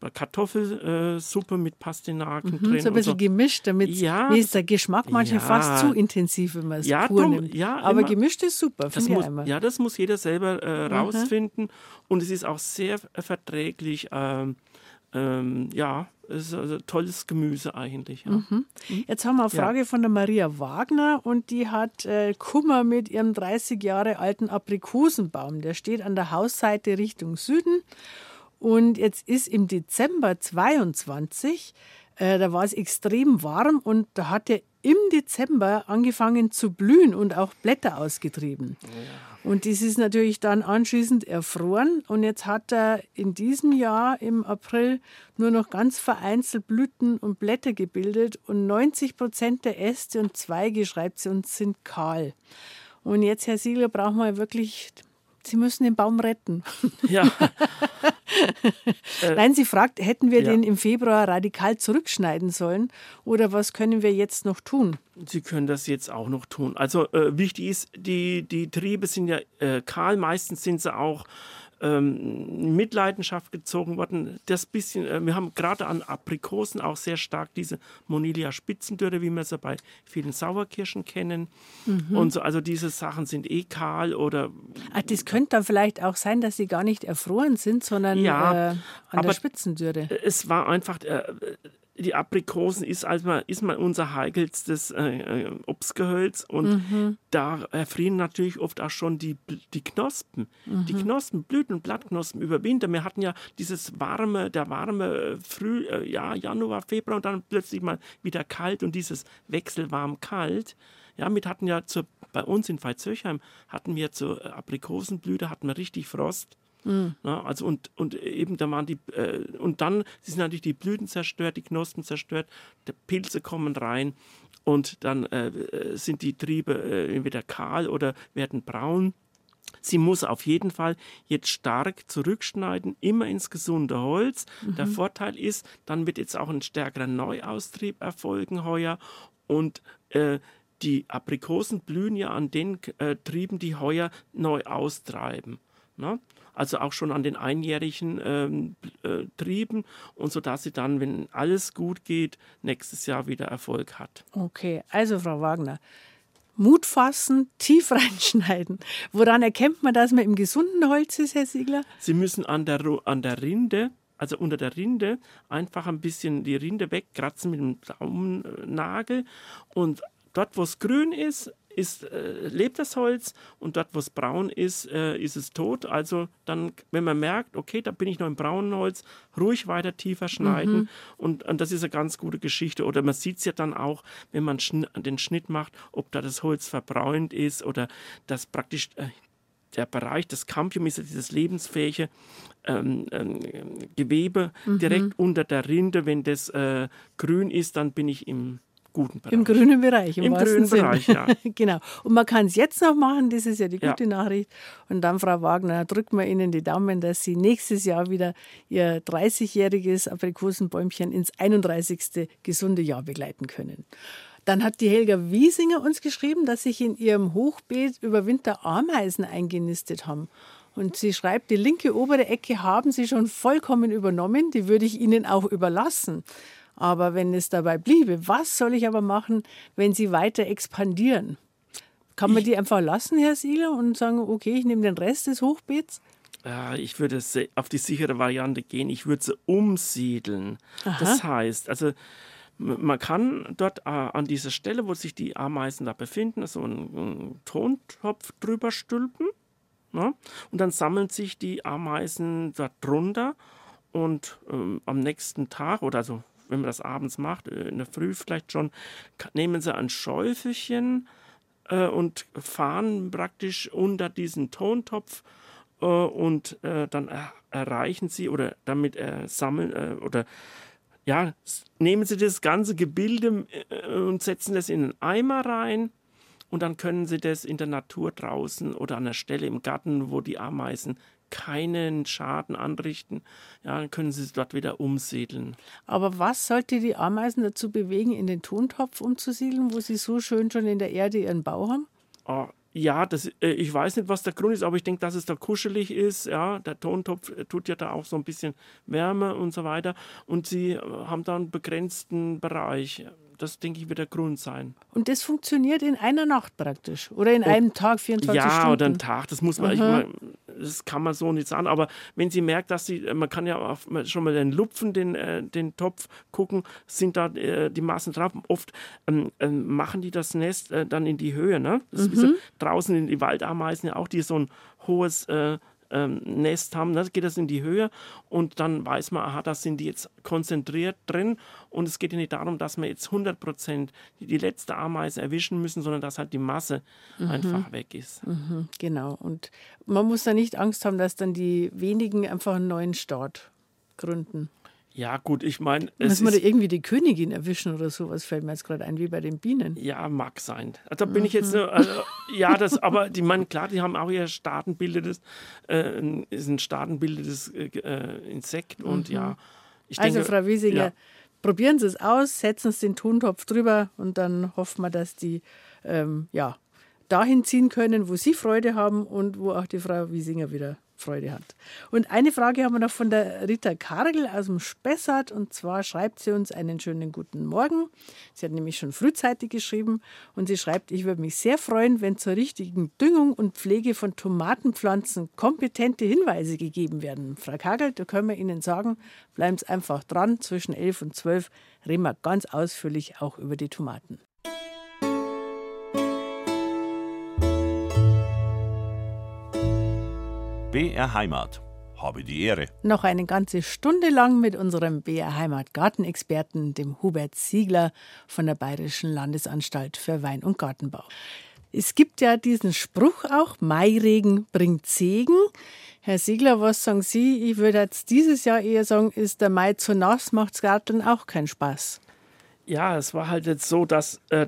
Kartoffelsuppe mit Pastinaken mhm, drin. So ein bisschen so. gemischt, damit ja, ist der Geschmack manchmal ja, fast zu intensiv, wenn man es ja, pur nimmt. Ja, Aber immer. gemischt ist super, das muss, Ja, das muss jeder selber äh, mhm. rausfinden. Und es ist auch sehr verträglich. Ähm, ähm, ja, es ist also tolles Gemüse eigentlich. Ja. Mhm. mhm. Jetzt haben wir eine Frage ja. von der Maria Wagner und die hat äh, Kummer mit ihrem 30 Jahre alten Aprikosenbaum. Der steht an der Hausseite Richtung Süden und jetzt ist im Dezember 22, äh, da war es extrem warm und da hat er im Dezember angefangen zu blühen und auch Blätter ausgetrieben. Ja. Und das ist natürlich dann anschließend erfroren. Und jetzt hat er in diesem Jahr im April nur noch ganz vereinzelt Blüten und Blätter gebildet. Und 90 Prozent der Äste und Zweige, schreibt sie uns, sind kahl. Und jetzt, Herr Siegler, brauchen wir wirklich Sie müssen den Baum retten. Ja. Nein, sie fragt, hätten wir ja. den im Februar radikal zurückschneiden sollen oder was können wir jetzt noch tun? Sie können das jetzt auch noch tun. Also äh, wichtig ist, die, die Triebe sind ja äh, kahl, meistens sind sie auch ähm, Mitleidenschaft gezogen worden. Das bisschen, äh, wir haben gerade an Aprikosen auch sehr stark diese Monilia Spitzendürre, wie wir sie bei vielen Sauerkirschen kennen. Mhm. Und so, also diese Sachen sind eh kahl oder. Ach, das könnte dann vielleicht auch sein, dass sie gar nicht erfroren sind, sondern ja, äh, an der Spitzendürre. Es war einfach. Äh, die Aprikosen ist, also mal, ist mal unser heikelstes äh, äh, Obstgehölz und mhm. da erfrieren natürlich oft auch schon die, die Knospen. Mhm. Die Knospen, Blüten- und Blattknospen über Winter. Wir hatten ja dieses warme, der warme Früh, äh, ja, Januar, Februar und dann plötzlich mal wieder kalt und dieses Wechselwarm-Kalt. Ja, mit hatten ja zur, bei uns in Veitshöchheim hatten wir zur Aprikosenblüte hatten wir richtig Frost. Mhm. Ja, also und, und eben da waren die äh, und dann sind natürlich die Blüten zerstört, die Knospen zerstört, die Pilze kommen rein und dann äh, sind die Triebe äh, entweder kahl oder werden braun. Sie muss auf jeden Fall jetzt stark zurückschneiden, immer ins gesunde Holz. Mhm. Der Vorteil ist, dann wird jetzt auch ein stärkerer Neuaustrieb erfolgen heuer und äh, die Aprikosen blühen ja an den äh, Trieben, die heuer neu austreiben. Ne? Also auch schon an den einjährigen ähm, äh, Trieben und so dass sie dann, wenn alles gut geht, nächstes Jahr wieder Erfolg hat. Okay, also Frau Wagner, Mut fassen, tief reinschneiden. Woran erkennt man, dass man im gesunden Holz ist, Herr Siegler? Sie müssen an der, an der Rinde also unter der Rinde einfach ein bisschen die Rinde wegkratzen mit dem Daumennagel und dort, wo es grün ist, ist, äh, lebt das Holz und dort, wo es braun ist, äh, ist es tot. Also dann, wenn man merkt, okay, da bin ich noch im braunen Holz, ruhig weiter tiefer schneiden mhm. und, und, das ist eine ganz gute Geschichte. Oder man sieht es ja dann auch, wenn man schn den Schnitt macht, ob da das Holz verbräunt ist oder das praktisch äh, der Bereich des Campium ist ja dieses lebensfähige ähm, ähm, Gewebe mhm. direkt unter der Rinde. Wenn das äh, grün ist, dann bin ich im guten Bereich. Im grünen Bereich, im, Im grünen Sinn. Bereich, ja. genau. Und man kann es jetzt noch machen, das ist ja die Ja. gute Nachricht. Und dann, Frau Wagner, drücken wir Ihnen die Daumen, dass Sie nächstes Jahr wieder Ihr 30-jähriges Aprikosenbäumchen ins 31. gesunde Jahr begleiten können. Dann hat die Helga Wiesinger uns geschrieben, dass sich in ihrem Hochbeet über Winter Ameisen eingenistet haben. Und sie schreibt, die linke obere Ecke haben sie schon vollkommen übernommen, die würde ich ihnen auch überlassen. Aber wenn es dabei bliebe, was soll ich aber machen, wenn sie weiter expandieren? Kann man die einfach lassen, Herr Siegler, und sagen, okay, ich nehme den Rest des Hochbeets? Ich würde auf die sichere Variante gehen. Ich würde sie umsiedeln. Das heißt, also man kann dort äh, an dieser Stelle, wo sich die Ameisen da befinden, so einen, einen Tontopf drüber stülpen. Ne? Und dann sammeln sich die Ameisen da drunter und ähm, am nächsten Tag oder also wenn man das abends macht, äh, in der Früh vielleicht schon, nehmen sie ein Schäufelchen äh, und fahren praktisch unter diesen Tontopf äh, und äh, dann er erreichen sie oder damit äh, sammeln äh, oder ja, nehmen sie das ganze Gebilde und setzen das in einen Eimer rein und dann können sie das in der Natur draußen oder an der Stelle im Garten, wo die Ameisen keinen Schaden anrichten, ja, dann können sie es dort wieder umsiedeln. Aber was sollte die Ameisen dazu bewegen, in den Tontopf umzusiedeln, wo sie so schön schon in der Erde ihren Bau haben? Ah, ja, das, äh, ich weiß nicht, was der Grund ist, aber ich denke, dass es da kuschelig ist. Ja, der Tontopf äh, tut ja da auch so ein bisschen Wärme und so weiter. Und sie äh, haben da einen begrenzten Bereich. Das denke ich wird der Grund sein. Und das funktioniert in einer Nacht praktisch oder in einem Tag, 24 ja, Stunden. oder einen Tag, das muss man, ich mein, das kann man so nicht sagen. Aber wenn sie merkt, dass sie, man kann ja auf, schon mal den Lupfen, den, äh, den Topf gucken, sind da äh, die Massen drauf. Oft ähm, ähm, machen die das Nest äh, dann in die Höhe. Ne? Das ist wie so, draußen in die Waldameisen ja auch, die so ein hohes äh, ähm, Nest haben, ne? geht das in die Höhe und dann weiß man, aha, da sind die jetzt konzentriert drin und es geht ja nicht darum, dass wir jetzt 100 Prozent die, die letzte Ameise erwischen müssen, sondern dass halt die Masse einfach weg ist. Genau. Und man muss da nicht Angst haben, dass dann die wenigen einfach einen neuen Start gründen. Ja, gut, ich meine, Muss man da irgendwie die Königin erwischen oder sowas, fällt mir jetzt gerade ein, wie bei den Bienen. ja, mag sein. Da bin ich jetzt, nur, also, ja, das, aber die meinen, klar, die haben auch ihr staatenbildendes, äh, ist ein staatenbildendes äh, äh, Insekt und ja, ich Also, denke, Frau Wiesinger, ja. probieren Sie es aus, setzen Sie den Tontopf drüber und dann hoffen wir, dass die ähm, ja, dahin ziehen können, wo Sie Freude haben und wo auch die Frau Wiesinger wieder Freude hat. Und eine Frage haben wir noch von der Rita Kargel aus dem Spessart und zwar schreibt sie uns einen schönen guten Morgen. Sie hat nämlich schon frühzeitig geschrieben und sie schreibt, ich würde mich sehr freuen, wenn zur richtigen Düngung und Pflege von Tomatenpflanzen kompetente Hinweise gegeben werden. Frau Kargel, da können wir Ihnen sagen, bleiben Sie einfach dran. Zwischen 11 und 12 reden wir ganz ausführlich auch über die Tomaten. BR Heimat. Habe die Ehre. Noch eine ganze Stunde lang mit unserem BR Heimat Gartenexperten, dem Hubert Siegler von der Bayerischen Landesanstalt für Wein- und Gartenbau. Es gibt ja diesen Spruch auch, Mairegen bringt Segen. Herr Siegler, was sagen Sie? Ich würde jetzt dieses Jahr eher sagen, ist der Mai zu nass, macht's Garten auch keinen Spaß. Ja, es war halt jetzt so, dass äh,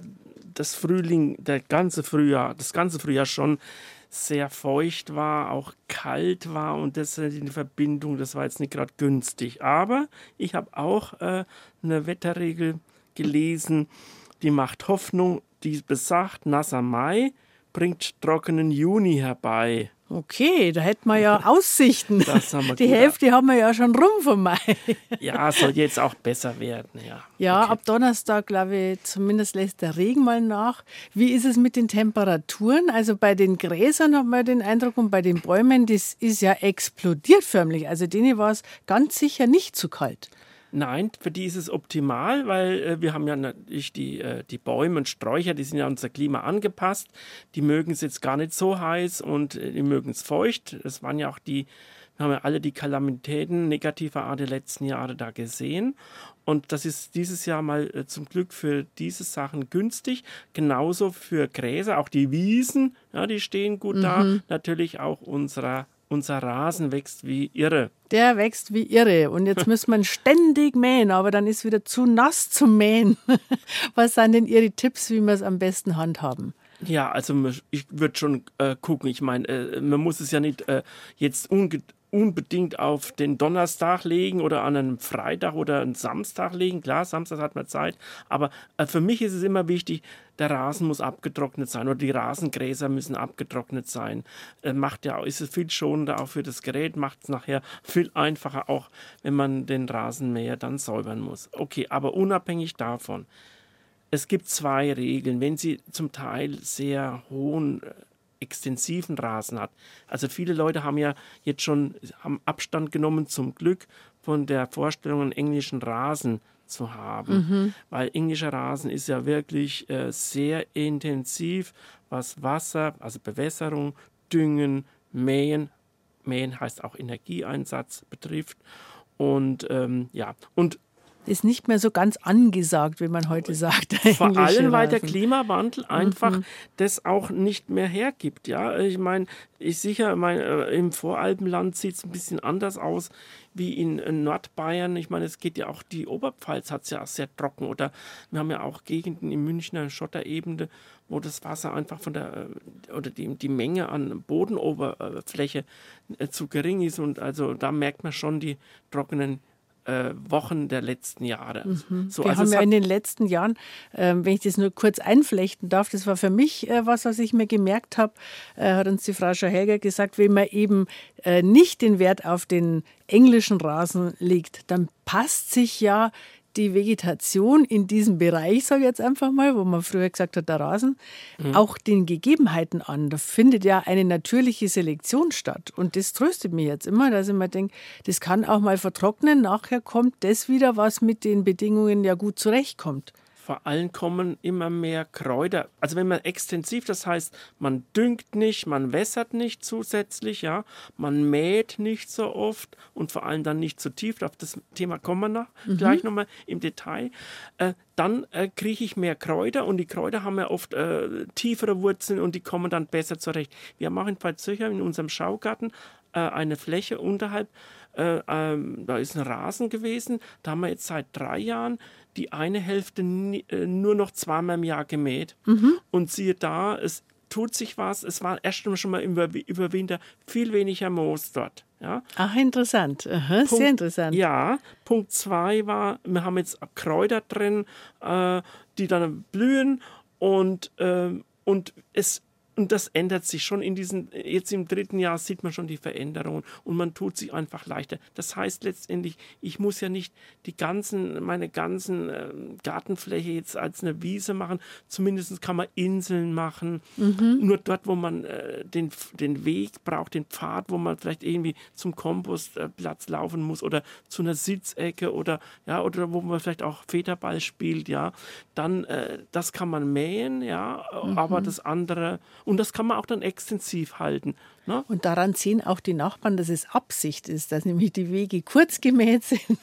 das Frühling, der ganze Frühjahr, das ganze Frühjahr schon sehr feucht war, auch kalt war und das in Verbindung, das war jetzt nicht gerade günstig. Aber ich habe auch äh, eine Wetterregel gelesen, die macht Hoffnung, die besagt, nasser Mai bringt trockenen Juni herbei. Okay, da hätten wir ja Aussichten. Das haben wir Die Hälfte haben wir ja schon rum vom Mai. Ja, soll jetzt auch besser werden, ja. Ja, Okay. ab Donnerstag, glaube ich, zumindest lässt der Regen mal nach. Wie ist es mit den Temperaturen? Also bei den Gräsern hat man den Eindruck und bei den Bäumen, das ist ja explodiert förmlich. Also denen war es ganz sicher nicht zu kalt. Nein, für die ist es optimal, weil äh, wir haben ja natürlich die, äh, die Bäume und Sträucher, die sind ja unser Klima angepasst. Die mögen es jetzt gar nicht so heiß und äh, die mögen es feucht. Das waren ja auch die, wir haben ja alle die Kalamitäten negativer Art der letzten Jahre da gesehen. Und das ist dieses Jahr mal äh, zum Glück für diese Sachen günstig. Genauso für Gräser, auch die Wiesen, ja, die stehen gut da. Natürlich auch unserer unser Rasen wächst wie irre. Der wächst wie irre. Und jetzt muss man ständig mähen, aber dann ist wieder zu nass zum Mähen. Was sind denn Ihre Tipps, wie wir es am besten handhaben? Ja, also ich würde schon äh, gucken. Ich meine, äh, man muss es ja nicht äh, jetzt unbedingt auf den Donnerstag legen oder an einem Freitag oder einen Samstag legen. Klar, Samstag hat man Zeit, aber äh, für mich ist es immer wichtig, der Rasen muss abgetrocknet sein oder die Rasengräser müssen abgetrocknet sein. Äh, macht ja, ist es viel schonender auch für das Gerät, macht es nachher viel einfacher auch, wenn man den Rasenmäher dann säubern muss. Okay, aber unabhängig davon, es gibt zwei Regeln. Wenn Sie zum Teil sehr hohen äh, extensiven Rasen hat. Also viele Leute haben ja jetzt schon haben Abstand genommen zum Glück von der Vorstellung, einen englischen Rasen zu haben, mhm. weil englischer Rasen ist ja wirklich äh, sehr intensiv, was Wasser, also Bewässerung, Düngen, Mähen, Mähen heißt auch Energieeinsatz betrifft und ähm, ja und ist nicht mehr so ganz angesagt, wie man heute sagt. Vor allem, weil der Klimawandel einfach mhm. das auch nicht mehr hergibt. Ja, ich meine, ich sicher, mein, äh, im Voralpenland sieht es ein bisschen anders aus wie in, in Nordbayern. Ich meine, es geht ja auch, die Oberpfalz hat es ja sehr trocken. Oder wir haben ja auch Gegenden in Münchner Schotterebene, wo das Wasser einfach von der, äh, oder die, die Menge an Bodenoberfläche äh, zu gering ist. Und also da merkt man schon die trockenen äh, Wochen der letzten Jahre. Mhm. So, Wir also haben ja in den letzten Jahren, äh, wenn ich das nur kurz einflechten darf, das war für mich äh, was, was ich mir gemerkt habe, äh, hat uns die Frau Schahelger gesagt, wenn man eben äh, nicht den Wert auf den englischen Rasen legt, dann passt sich ja die Vegetation in diesem Bereich, sage ich jetzt einfach mal, wo man früher gesagt hat, der Rasen, mhm. auch den Gegebenheiten an. Da findet ja eine natürliche Selektion statt. Und das tröstet mich jetzt immer, dass ich mir denke, das kann auch mal vertrocknen. Nachher kommt das wieder, was mit den Bedingungen ja gut zurechtkommt vor allem kommen immer mehr Kräuter. Also wenn man extensiv, das heißt, man düngt nicht, man wässert nicht zusätzlich, ja, man mäht nicht so oft und vor allem dann nicht zu so tief. Auf das Thema kommen wir noch, mhm. gleich nochmal im Detail. Äh, dann äh, kriege ich mehr Kräuter und die Kräuter haben ja oft äh, tiefere Wurzeln und die kommen dann besser zurecht. Wir machen in Pfalzöcher in unserem Schaugarten äh, eine Fläche unterhalb äh, ähm, da ist ein Rasen gewesen. Da haben wir jetzt seit drei Jahren die eine Hälfte äh, nur noch zweimal im Jahr gemäht. Mhm. Und siehe da, es tut sich was. Es war erst schon mal über, über Winter viel weniger Moos dort. Ja. Ach, interessant. Aha, Punkt, sehr interessant. Ja, Punkt zwei war, wir haben jetzt Kräuter drin, äh, die dann blühen und, äh, und es und das ändert sich schon in diesen, jetzt im dritten Jahr sieht man schon die Veränderungen und man tut sich einfach leichter. Das heißt letztendlich, ich muss ja nicht die ganzen, meine ganzen äh, Gartenfläche jetzt als eine Wiese machen. Zumindest kann man Inseln machen. Mhm. Nur dort, wo man äh, den, den Weg braucht, den Pfad, wo man vielleicht irgendwie zum Kompostplatz laufen muss oder zu einer Sitzecke oder ja, oder wo man vielleicht auch Federball spielt, ja, dann äh, das kann man mähen, ja, mhm. aber das andere und das kann man auch dann extensiv halten. Ne? Und daran sehen auch die Nachbarn, dass es Absicht ist, dass nämlich die Wege kurz gemäht sind,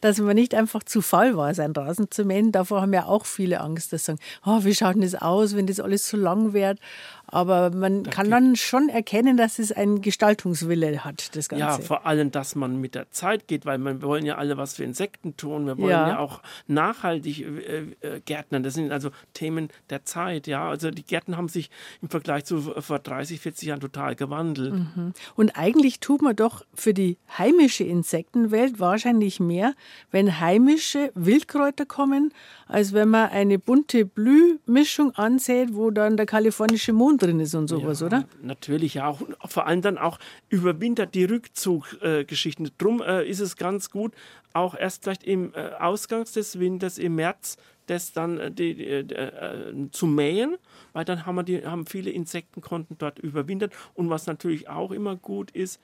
dass man nicht einfach zu faul war, seinen Rasen zu mähen. Davor haben ja auch viele Angst, dass sie sagen, oh, wie schaut denn das aus, wenn das alles so lang wird. Aber man da kann dann schon erkennen, dass es einen Gestaltungswille hat, das Ganze. Ja, vor allem, dass man mit der Zeit geht, weil wir wollen ja alle was für Insekten tun. Wir wollen ja, ja auch nachhaltig äh, äh, gärtnern. Das sind also Themen der Zeit. Ja, also die Gärten haben sich im Vergleich zu vor 30, 40 Jahren total gewandelt gewandelt. Mhm. Und eigentlich tut man doch für die heimische Insektenwelt wahrscheinlich mehr, wenn heimische Wildkräuter kommen, als wenn man eine bunte Blühmischung ansät, wo dann der kalifornische Mond drin ist und sowas, ja, oder? Natürlich. Auch, vor allem dann auch überwintert die Rückzuggeschichten. Äh, Drum äh, ist es ganz gut, auch erst vielleicht im äh, Ausgangs des Winters im März das dann äh, die, die, äh, zu mähen, weil dann haben, wir die, haben viele Insekten konnten dort überwintern. Und was natürlich auch immer gut ist,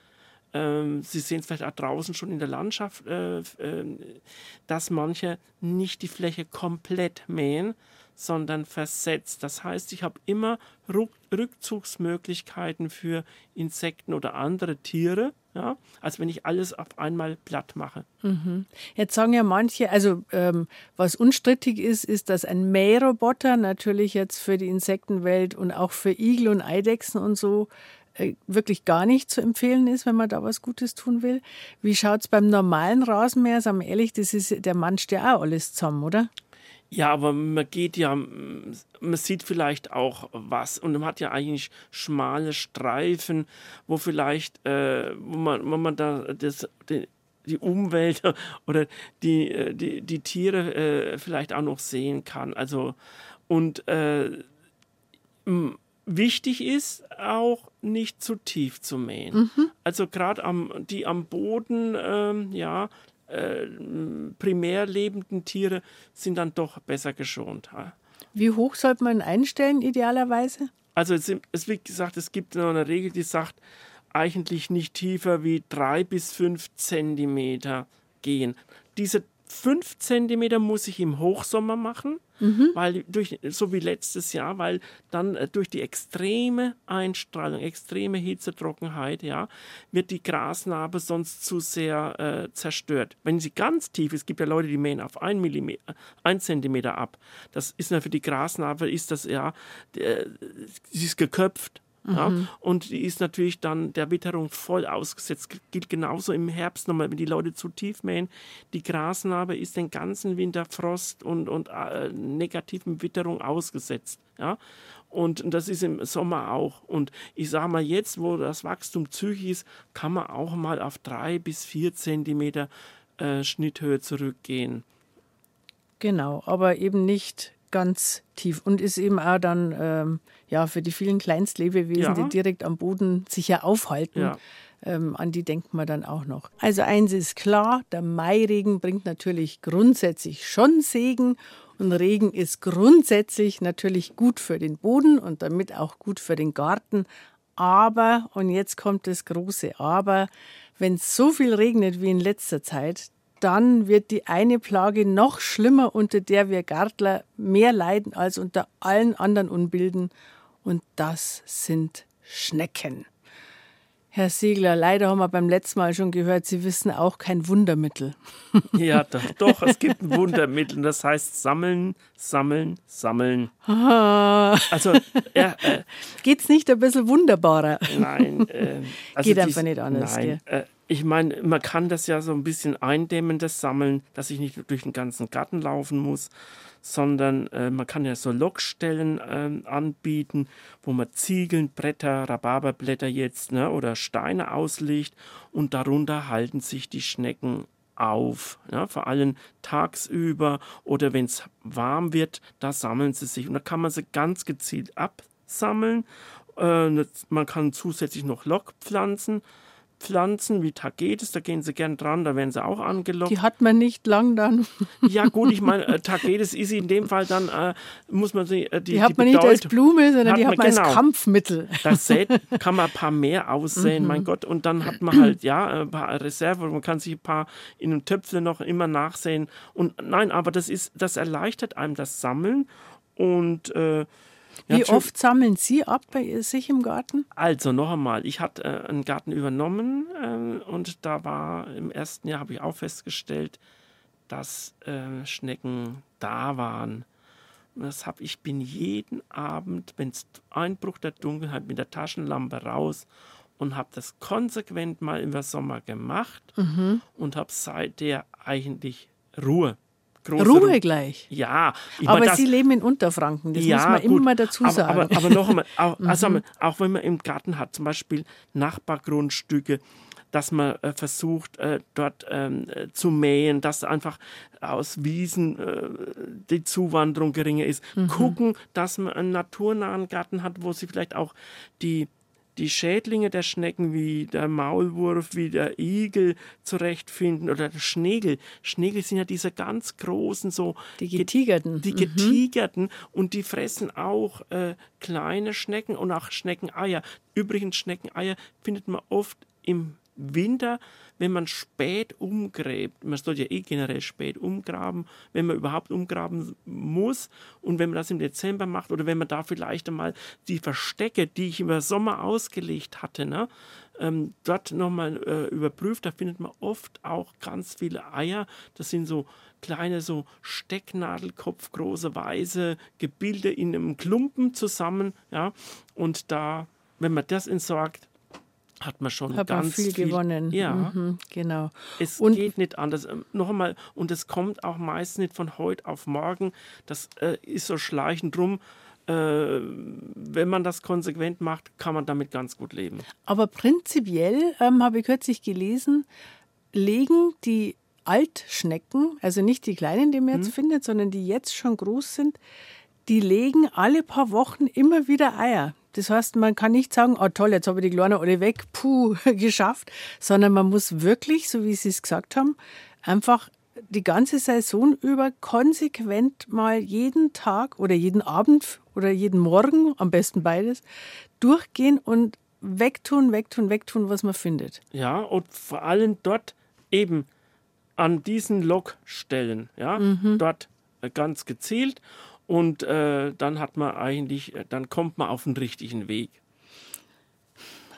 ähm, Sie sehen es vielleicht auch draußen schon in der Landschaft, äh, äh, dass manche nicht die Fläche komplett mähen, sondern versetzt. Das heißt, ich habe immer Rückzugsmöglichkeiten für Insekten oder andere Tiere, ja, als wenn ich alles auf einmal platt mache. Mhm. Jetzt sagen ja manche, also ähm, was unstrittig ist, ist, dass ein Mähroboter natürlich jetzt für die Insektenwelt und auch für Igel und Eidechsen und so äh, wirklich gar nicht zu empfehlen ist, wenn man da was Gutes tun will. Wie schaut es beim normalen Rasenmäher? Sagen wir ehrlich, das ist, der manscht ja auch alles zusammen, oder? Ja, aber man geht ja, man sieht vielleicht auch was und man hat ja eigentlich schmale Streifen, wo vielleicht, äh, wo, man, wo man da das, die, die Umwelt oder die, äh, die, die Tiere äh, vielleicht auch noch sehen kann. Also und äh, wichtig ist auch nicht zu tief zu mähen. Mhm. Also gerade am die am Boden, ähm, ja, äh, primär lebenden Tiere sind dann doch besser geschont. Wie hoch sollte man einstellen, idealerweise? Also es, es, wie gesagt, es gibt noch eine Regel, die sagt, eigentlich nicht tiefer wie drei bis fünf Zentimeter gehen. Diese fünf Zentimeter muss ich im Hochsommer machen, mhm. weil durch, so wie letztes Jahr, weil dann äh, durch die extreme Einstrahlung, extreme Hitze, Trockenheit, ja, wird die Grasnarbe sonst zu sehr äh, zerstört. Wenn sie ganz tief ist, es gibt ja Leute, die mähen auf ein Millimeter, ein Zentimeter ab. Das ist ja für die Grasnarbe ist das ja, äh, sie ist geköpft. Ja, mhm. Und die ist natürlich dann der Witterung voll ausgesetzt. Gilt genauso im Herbst nochmal, wenn die Leute zu tief mähen. Die Grasnarbe ist den ganzen Winter Frost und, und äh, negativen Witterung ausgesetzt. Ja? Und das ist im Sommer auch. Und ich sage mal, jetzt, wo das Wachstum zügig ist, kann man auch mal auf drei bis vier Zentimeter äh, Schnitthöhe zurückgehen. Genau, aber eben nicht ganz tief und ist eben auch dann ähm, ja für die vielen Kleinstlebewesen, ja. die direkt am Boden sich ja aufhalten. Ja. Ähm, an die denkt man dann auch noch. Also eins ist klar, der Mairegen bringt natürlich grundsätzlich schon Segen und Regen ist grundsätzlich natürlich gut für den Boden und damit auch gut für den Garten. Aber, und jetzt kommt das große Aber, wenn es so viel regnet wie in letzter Zeit, dann wird die eine Plage noch schlimmer, unter der wir Gartler mehr leiden als unter allen anderen Unbilden. Und das sind Schnecken. Herr Siegler, leider haben wir beim letzten Mal schon gehört, Sie wissen auch kein Wundermittel. Ja, doch, doch es gibt ein Wundermittel. Das heißt sammeln, sammeln, sammeln. Also, ja, äh, geht's nicht ein bisschen wunderbarer? Nein, äh, also geht einfach nicht anders. Nein, äh, ich meine, man kann das ja so ein bisschen eindämmen, das Sammeln, dass ich nicht durch den ganzen Garten laufen muss, sondern äh, man kann ja so Lockstellen äh, anbieten, wo man Ziegeln, Bretter, Rhabarberblätter jetzt ne, oder Steine auslegt und darunter halten sich die Schnecken auf. Ja, vor allem tagsüber oder wenn es warm wird, da sammeln sie sich und da kann man sie ganz gezielt absammeln. Äh, man kann zusätzlich noch Lockpflanzen Pflanzen wie Tagetes, da gehen sie gern dran, da werden sie auch angelockt. Die hat man nicht lang dann. Ja gut, ich meine, äh, Tagetes ist in dem Fall dann, äh, muss man sie, äh, die, die hat die man nicht als Blume, sondern hat die hat man, genau, als Kampfmittel. Das sät, kann man ein paar mehr aussehen, mhm. mein Gott, und dann hat man halt, ja, ein paar Reserve, man kann sich ein paar in einem Töpfle noch immer nachsehen. Und nein, aber das ist, das erleichtert einem das Sammeln und äh, wie ja, oft sammeln Sie ab bei sich im Garten? Also noch einmal, ich hatte äh, einen Garten übernommen äh, und da war im ersten Jahr habe ich auch festgestellt, dass äh, Schnecken da waren. Und das habe ich bin jeden Abend, wenn es Einbruch der Dunkelheit mit der Taschenlampe raus und habe das konsequent mal im Sommer gemacht mhm. und habe seither eigentlich Ruhe. Ruhe Ru gleich. Ja. aber das, Sie leben in Unterfranken, das ja, muss man gut, immer dazu sagen. Aber, aber, aber noch einmal, auch, mhm. also, auch wenn man im Garten hat, zum Beispiel Nachbargrundstücke, dass man äh, versucht, äh, dort ähm, äh, zu mähen, dass einfach aus Wiesen äh, die Zuwanderung geringer ist. Mhm. Gucken, dass man einen naturnahen Garten hat, wo sie vielleicht auch die die Schädlinge der Schnecken wie der Maulwurf, wie der Igel zurechtfinden oder der Schnegel. Schnegel sind ja diese ganz großen so die getigerten, die mhm. getigerten und die fressen auch äh, kleine Schnecken und auch Schneckeneier. Übrigens Schneckeneier findet man oft im Winter, wenn man spät umgräbt, man sollte ja eh generell spät umgraben, wenn man überhaupt umgraben muss und wenn man das im Dezember macht oder wenn man da vielleicht einmal die Verstecke, die ich über Sommer ausgelegt hatte, ne, ähm, dort nochmal äh, überprüft, da findet man oft auch ganz viele Eier. Das sind so kleine, so Stecknadelkopf große weiße Gebilde in einem Klumpen zusammen, ja, und da wenn man das entsorgt, hat man schon Hat man ganz viel, gewonnen. Ja, Mhm, genau. es Und- geht nicht anders. Ähm, Noch einmal, und es kommt auch meist nicht von heute auf morgen. Das äh, ist so schleichend rum. Äh, wenn man das konsequent macht, kann man damit ganz gut leben. Aber prinzipiell ähm, habe ich kürzlich gelesen, legen die Altschnecken, also nicht die kleinen, die man jetzt findet, sondern die jetzt schon groß sind, die legen alle paar Wochen immer wieder Eier. Das heißt, man kann nicht sagen, oh toll, jetzt habe ich die Kleine alle weg, puh, geschafft, sondern man muss wirklich, so wie Sie es gesagt haben, einfach die ganze Saison über konsequent mal jeden Tag oder jeden Abend oder jeden Morgen, am besten beides, durchgehen und wegtun, wegtun, wegtun, was man findet. Ja, und vor allem dort eben an diesen Lokstellen, ja, dort äh, ganz gezielt. Und äh, dann hat man eigentlich, äh, dann kommt man auf den richtigen Weg.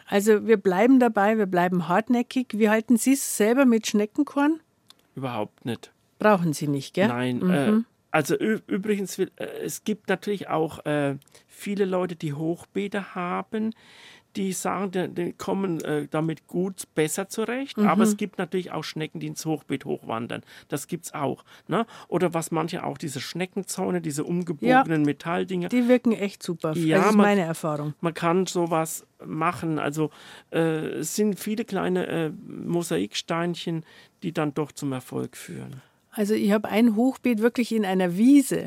Also wir bleiben dabei, wir bleiben hartnäckig. Wie halten Sie es selber mit Schneckenkorn? Überhaupt nicht. Brauchen Sie nicht, gell? Nein. Äh, also ü- übrigens, will- äh, es gibt natürlich auch äh, viele Leute, die Hochbeete haben, die sagen, die, die kommen äh, damit gut besser zurecht. Aber es gibt natürlich auch Schnecken, die ins Hochbeet hochwandern. Das gibt es auch. Ne? Oder was manche auch, diese Schneckenzäune, diese umgebogenen Metalldinger. Die wirken echt super. Ja, das ist man- meine Erfahrung. Man kann sowas machen. Also äh, es sind viele kleine äh, Mosaiksteinchen, die dann doch zum Erfolg führen. Also ich habe ein Hochbeet wirklich in einer Wiese.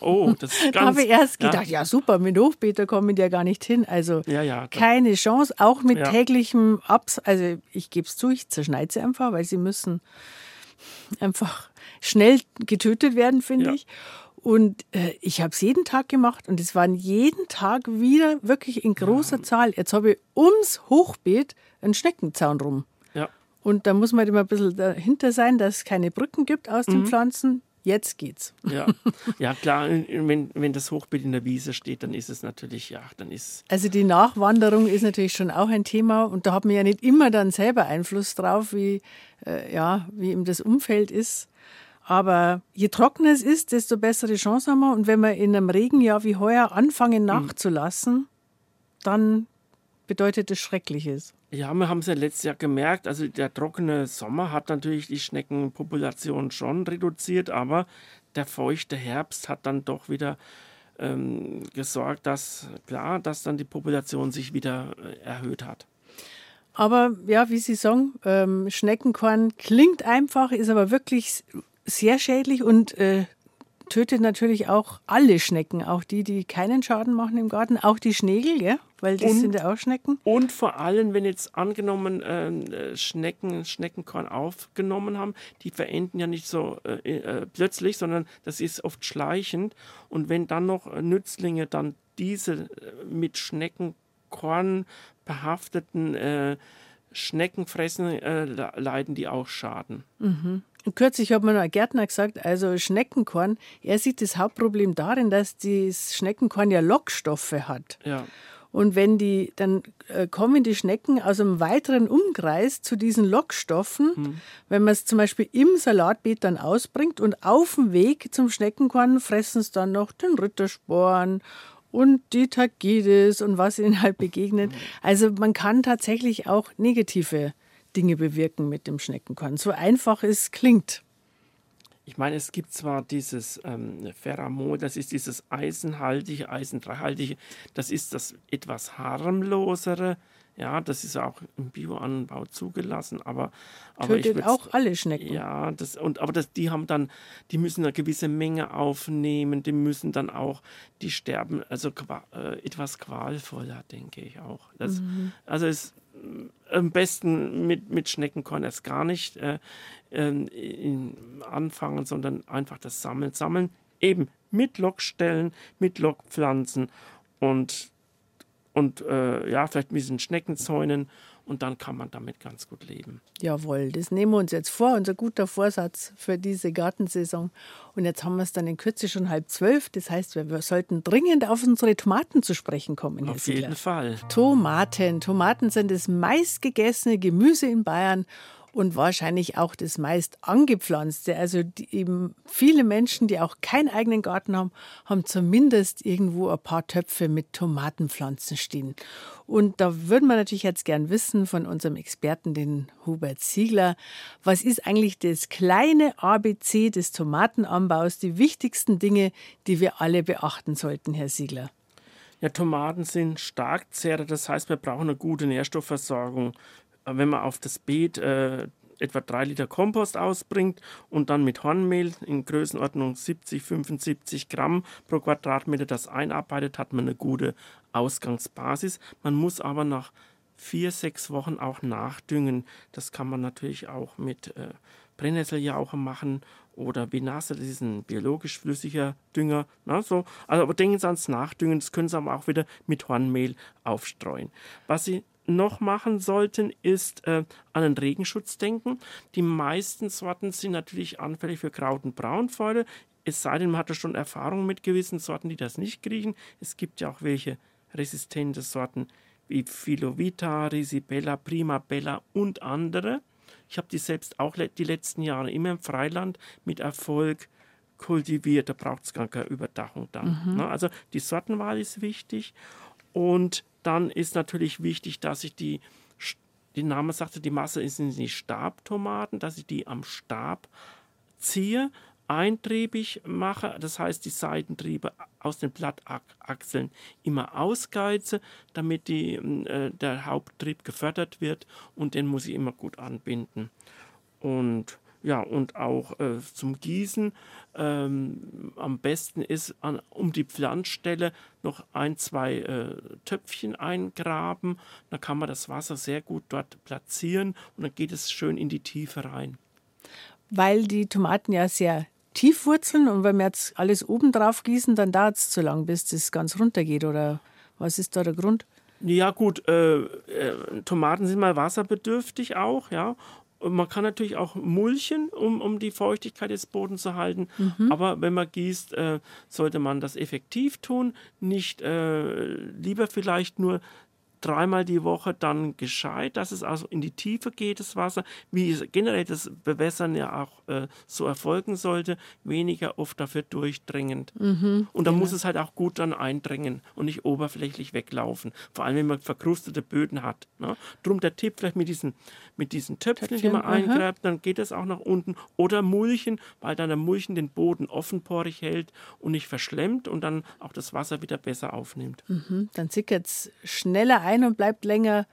Oh, das ist Da ganz... habe ich erst ja. gedacht, ja, super, mit Hochbeet, da komme ich ja gar nicht hin. Also Ja, ja, da- keine Chance, auch mit Ja. täglichem Abs. Also ich gebe es zu, ich zerschneide sie einfach, weil sie müssen einfach schnell getötet werden, finde Ja. ich. Und äh, ich habe es jeden Tag gemacht und es waren jeden Tag wieder wirklich in großer Zahl. Jetzt habe ich ums Hochbeet einen Schneckenzaun rum. Und da muss man halt immer ein bisschen dahinter sein, dass es keine Brücken gibt aus Mhm. den Pflanzen. Jetzt geht's. Ja, ja klar, wenn, wenn das Hochbeet in der Wiese steht, dann ist es natürlich, ja, dann ist, Also die Nachwanderung ist natürlich schon auch ein Thema und da hat man ja nicht immer dann selber Einfluss drauf, wie, äh, ja, wie eben das Umfeld ist. Aber je trockener es ist, desto bessere Chance haben wir. Und wenn wir in einem Regenjahr wie heuer anfangen nachzulassen, dann bedeutet das Schreckliches. ja, wir haben es ja letztes Jahr gemerkt, also der trockene Sommer hat natürlich die Schneckenpopulation schon reduziert, aber der feuchte Herbst hat dann doch wieder ähm, gesorgt, dass, klar, dass dann die Population sich wieder äh, erhöht hat. Aber ja, wie Sie sagen, ähm, Schneckenkorn klingt einfach, ist aber wirklich sehr schädlich und äh, tötet natürlich auch alle Schnecken, auch die, die keinen Schaden machen im Garten, auch die Schnegel, gell? weil das Und- sind ja auch Schnecken. Und vor allem, wenn jetzt angenommen ähm, äh, Schnecken Schneckenkorn aufgenommen haben, die verenden ja nicht so äh, äh, plötzlich, sondern das ist oft schleichend. Und wenn dann noch Nützlinge dann diese äh, mit Schneckenkorn behafteten äh, Schnecken fressen, äh, le- leiden die auch Schaden. Und kürzlich hat mir noch ein Gärtner gesagt, also Schneckenkorn, er sieht das Hauptproblem darin, dass das Schneckenkorn ja Lockstoffe hat. Ja. Und wenn die, dann äh, kommen die Schnecken aus einem weiteren Umkreis zu diesen Lockstoffen. Wenn man es zum Beispiel im Salatbeet dann ausbringt und auf dem Weg zum Schneckenkorn fressen es dann noch den Rittersporn und die Tagidis und was ihnen halt begegnet. Also man kann tatsächlich auch negative Dinge bewirken mit dem Schneckenkorn. So einfach es klingt. Ich meine, es gibt zwar dieses ähm, Pheramon, das ist dieses eisenhaltige, eisendreihaltige, das ist das etwas harmlosere. Ja, das ist auch im Bioanbau zugelassen, aber, aber Tötet auch alle Schnecken. Ja, das, und, aber das, die haben dann, die müssen eine gewisse Menge aufnehmen, die müssen dann auch, die sterben, also äh, etwas qualvoller, denke ich auch. Das, Also es am besten mit, mit Schneckenkorn erst gar nicht äh, in, anfangen, sondern einfach das Sammeln. Sammeln eben mit Lockstellen, mit Lockpflanzen und, und äh, ja, vielleicht ein bisschen Schneckenzäunen und dann kann man damit ganz gut leben. Jawohl, das nehmen wir uns jetzt vor, unser guter Vorsatz für diese Gartensaison. Und jetzt haben wir es dann in Kürze schon halb zwölf. Das heißt, wir, wir sollten dringend auf unsere Tomaten zu sprechen kommen, Herr Auf Siegler. jeden Fall. Tomaten. Tomaten sind das meistgegessene Gemüse in Bayern. Und wahrscheinlich auch das meist angepflanzte. Also eben viele Menschen, die auch keinen eigenen Garten haben, haben zumindest irgendwo ein paar Töpfe mit Tomatenpflanzen stehen. Und da würden wir natürlich jetzt gern wissen von unserem Experten, den Hubert Ziegler, was ist eigentlich das kleine ABC des Tomatenanbaus, die wichtigsten Dinge, die wir alle beachten sollten, Herr Ziegler? Ja, Tomaten sind Starkzehrer, das heißt, wir brauchen eine gute Nährstoffversorgung wenn man auf das Beet äh, etwa drei Liter Kompost ausbringt und dann mit Hornmehl in Größenordnung 70, 75 Gramm pro Quadratmeter das einarbeitet, hat man eine gute Ausgangsbasis. Man muss aber nach vier, sechs Wochen auch nachdüngen. Das kann man natürlich auch mit äh, Brennnesseljauche machen oder Vinasse, das ist ein biologisch flüssiger Dünger. Na, so. Also, aber denken Sie ans Nachdüngen, das können Sie aber auch wieder mit Hornmehl aufstreuen. Was Sie noch machen sollten, ist äh, an den Regenschutz denken. Die meisten Sorten sind natürlich anfällig für Kraut- und Braunfäule. Es sei denn, man hatte schon Erfahrung mit gewissen Sorten, die das nicht kriegen. Es gibt ja auch welche resistente Sorten wie Philovita, Risibella, Primabella und andere. Ich habe die selbst auch die letzten Jahre immer im Freiland mit Erfolg kultiviert. Da braucht es gar keine Überdachung dann. Mhm. Ne? Also die Sortenwahl ist wichtig. Und dann ist natürlich wichtig, dass ich die, die Name sagte, die Masse ist in die Stabtomaten, dass ich die am Stab ziehe, eintriebig mache, das heißt die Seitentriebe aus den Blattachseln immer ausgeize, damit die, äh, der Haupttrieb gefördert wird und den muss ich immer gut anbinden. Und ja, und auch äh, zum Gießen ähm, am besten ist an, um die Pflanzstelle noch ein, zwei äh, Töpfchen eingraben. Dann kann man das Wasser sehr gut dort platzieren und dann geht es schön in die Tiefe rein. Weil die Tomaten ja sehr tief wurzeln und wenn wir jetzt alles oben drauf gießen, dann dauert es zu lang, bis das ganz runter geht. Oder was ist da der Grund? Ja gut, äh, äh, Tomaten sind mal wasserbedürftig auch, ja. Man kann natürlich auch mulchen, um, um die Feuchtigkeit des Bodens zu halten. Mhm. Aber wenn man gießt, äh, sollte man das effektiv tun. Nicht äh, lieber vielleicht nur dreimal die Woche dann gescheit, dass es also in die Tiefe geht, das Wasser, wie generell das Bewässern ja auch äh, so erfolgen sollte, weniger oft dafür durchdringend. Mhm, und da genau. muss es halt auch gut dann eindringen und nicht oberflächlich weglaufen. Vor allem, wenn man verkrustete Böden hat. Ne? Drum der Tipp vielleicht mit diesen, mit diesen Töpfchen, Töpfchen, die man eingräbt, dann geht das auch nach unten. Oder Mulchen, weil dann der Mulchen den Boden offenporig hält und nicht verschlemmt und dann auch das Wasser wieder besser aufnimmt. Mhm, dann sickert es schneller ein und bleibt länger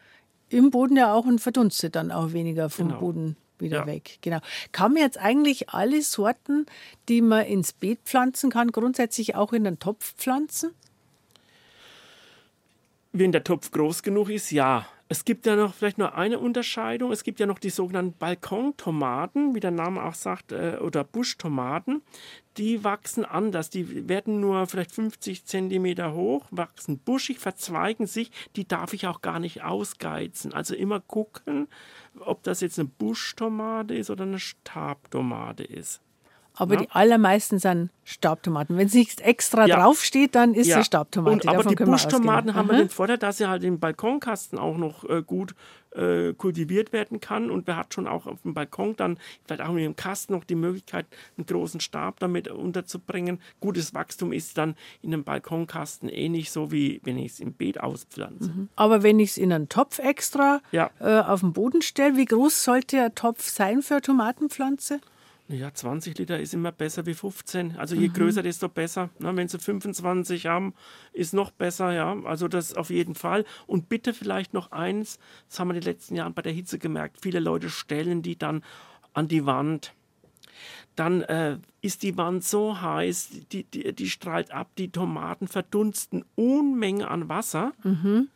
im Boden ja auch und verdunstet dann auch weniger vom genau. Boden wieder ja. weg. Genau. Kann man jetzt eigentlich alle Sorten, die man ins Beet pflanzen kann, grundsätzlich auch in den Topf pflanzen? Wenn der Topf groß genug ist, ja. Es gibt ja noch vielleicht nur eine Unterscheidung. Es gibt ja noch die sogenannten Balkontomaten, wie der Name auch sagt, äh, oder Buschtomaten. Die wachsen anders. Die werden nur vielleicht 50 Zentimeter hoch, wachsen buschig, verzweigen sich. Die darf ich auch gar nicht ausgeizen. Also immer gucken, ob das jetzt eine Buschtomate ist oder eine Stabtomate ist. Aber ja. die allermeisten sind Stabtomaten. Wenn es nicht extra ja. draufsteht, dann ist ja. es Stabtomate. Und, aber Davon die Buschtomaten haben mhm. den Vorteil, dass sie halt im Balkonkasten auch noch äh, gut äh, kultiviert werden kann. Und wer hat schon auch auf dem Balkon dann vielleicht auch im Kasten noch die Möglichkeit, einen großen Stab damit unterzubringen. Gutes Wachstum ist dann in einem Balkonkasten ähnlich so, wie wenn ich es im Beet auspflanze. Mhm. Aber wenn ich es in einen Topf extra äh, auf den Boden stelle, wie groß sollte der Topf sein für eine Tomatenpflanze? Ja, 20 Liter ist immer besser wie 15. Also je mhm. größer, desto besser. Na, wenn sie 25 haben, ist noch besser, ja. Also das auf jeden Fall. Und bitte vielleicht noch eins, das haben wir in den letzten Jahren bei der Hitze gemerkt, viele Leute stellen die dann an die Wand. Dann äh, ist die Wand so heiß, die, die, die strahlt ab, die Tomaten verdunsten Unmenge an Wasser. Mhm.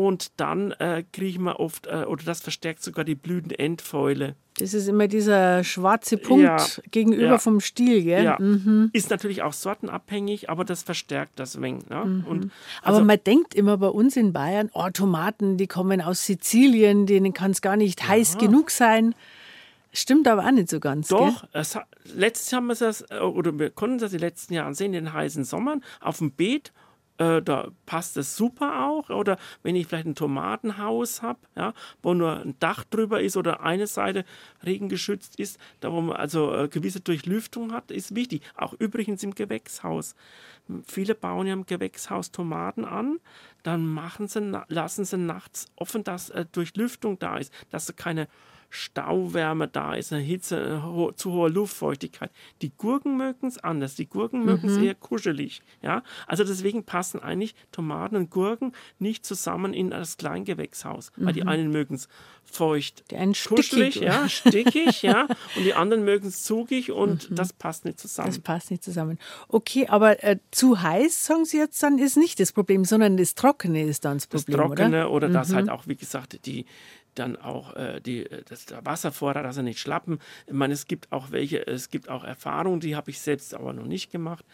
Und dann äh, kriegen wir oft, äh, oder das verstärkt sogar die Blütenendfäule. Das ist immer dieser schwarze Punkt ja, gegenüber ja. vom Stiel, gell? Ja. Mhm. Ist natürlich auch sortenabhängig, aber das verstärkt das wenig. Ne? Mhm. Also, aber man denkt immer bei uns in Bayern, oh, Tomaten, die kommen aus Sizilien, denen kann es gar nicht heiß genug sein. Stimmt aber auch nicht so ganz. Doch, es, letztes haben wir das, äh, oder wir konnten das die letzten Jahre sehen, in den heißen Sommern, auf dem Beet äh, da passt es super auch. Oder wenn ich vielleicht ein Tomatenhaus habe, ja, wo nur ein Dach drüber ist oder eine Seite regengeschützt ist, da wo man also äh, gewisse Durchlüftung hat, ist wichtig. Auch übrigens im Gewächshaus. Viele bauen ja im Gewächshaus Tomaten an, dann machen sie, lassen sie nachts offen, dass äh, Durchlüftung da ist, dass keine Stauwärme da ist, eine Hitze, eine ho zu hohe Luftfeuchtigkeit. Die Gurken mögen es anders. Die Gurken mögen es mhm. eher kuschelig. Ja? Also deswegen passen eigentlich Tomaten und Gurken nicht zusammen in das Kleingewächshaus. Mhm. Weil die mhm. einen mögen es feucht, die einen kuschelig, stickig, ja, stickig, ja, und die anderen mögen es zugig und mhm. das passt nicht zusammen. Das passt nicht zusammen. Okay, aber äh, zu heiß, sagen Sie jetzt, dann ist nicht das Problem, sondern das Trockene ist dann das Problem, Das Trockene oder, oder das halt auch, wie gesagt, die dann auch äh, die, äh, das, der Wasservorrat, dass er nicht schlappen. Ich meine, es gibt auch welche, es gibt auch Erfahrungen, die habe ich selbst aber noch nicht gemacht,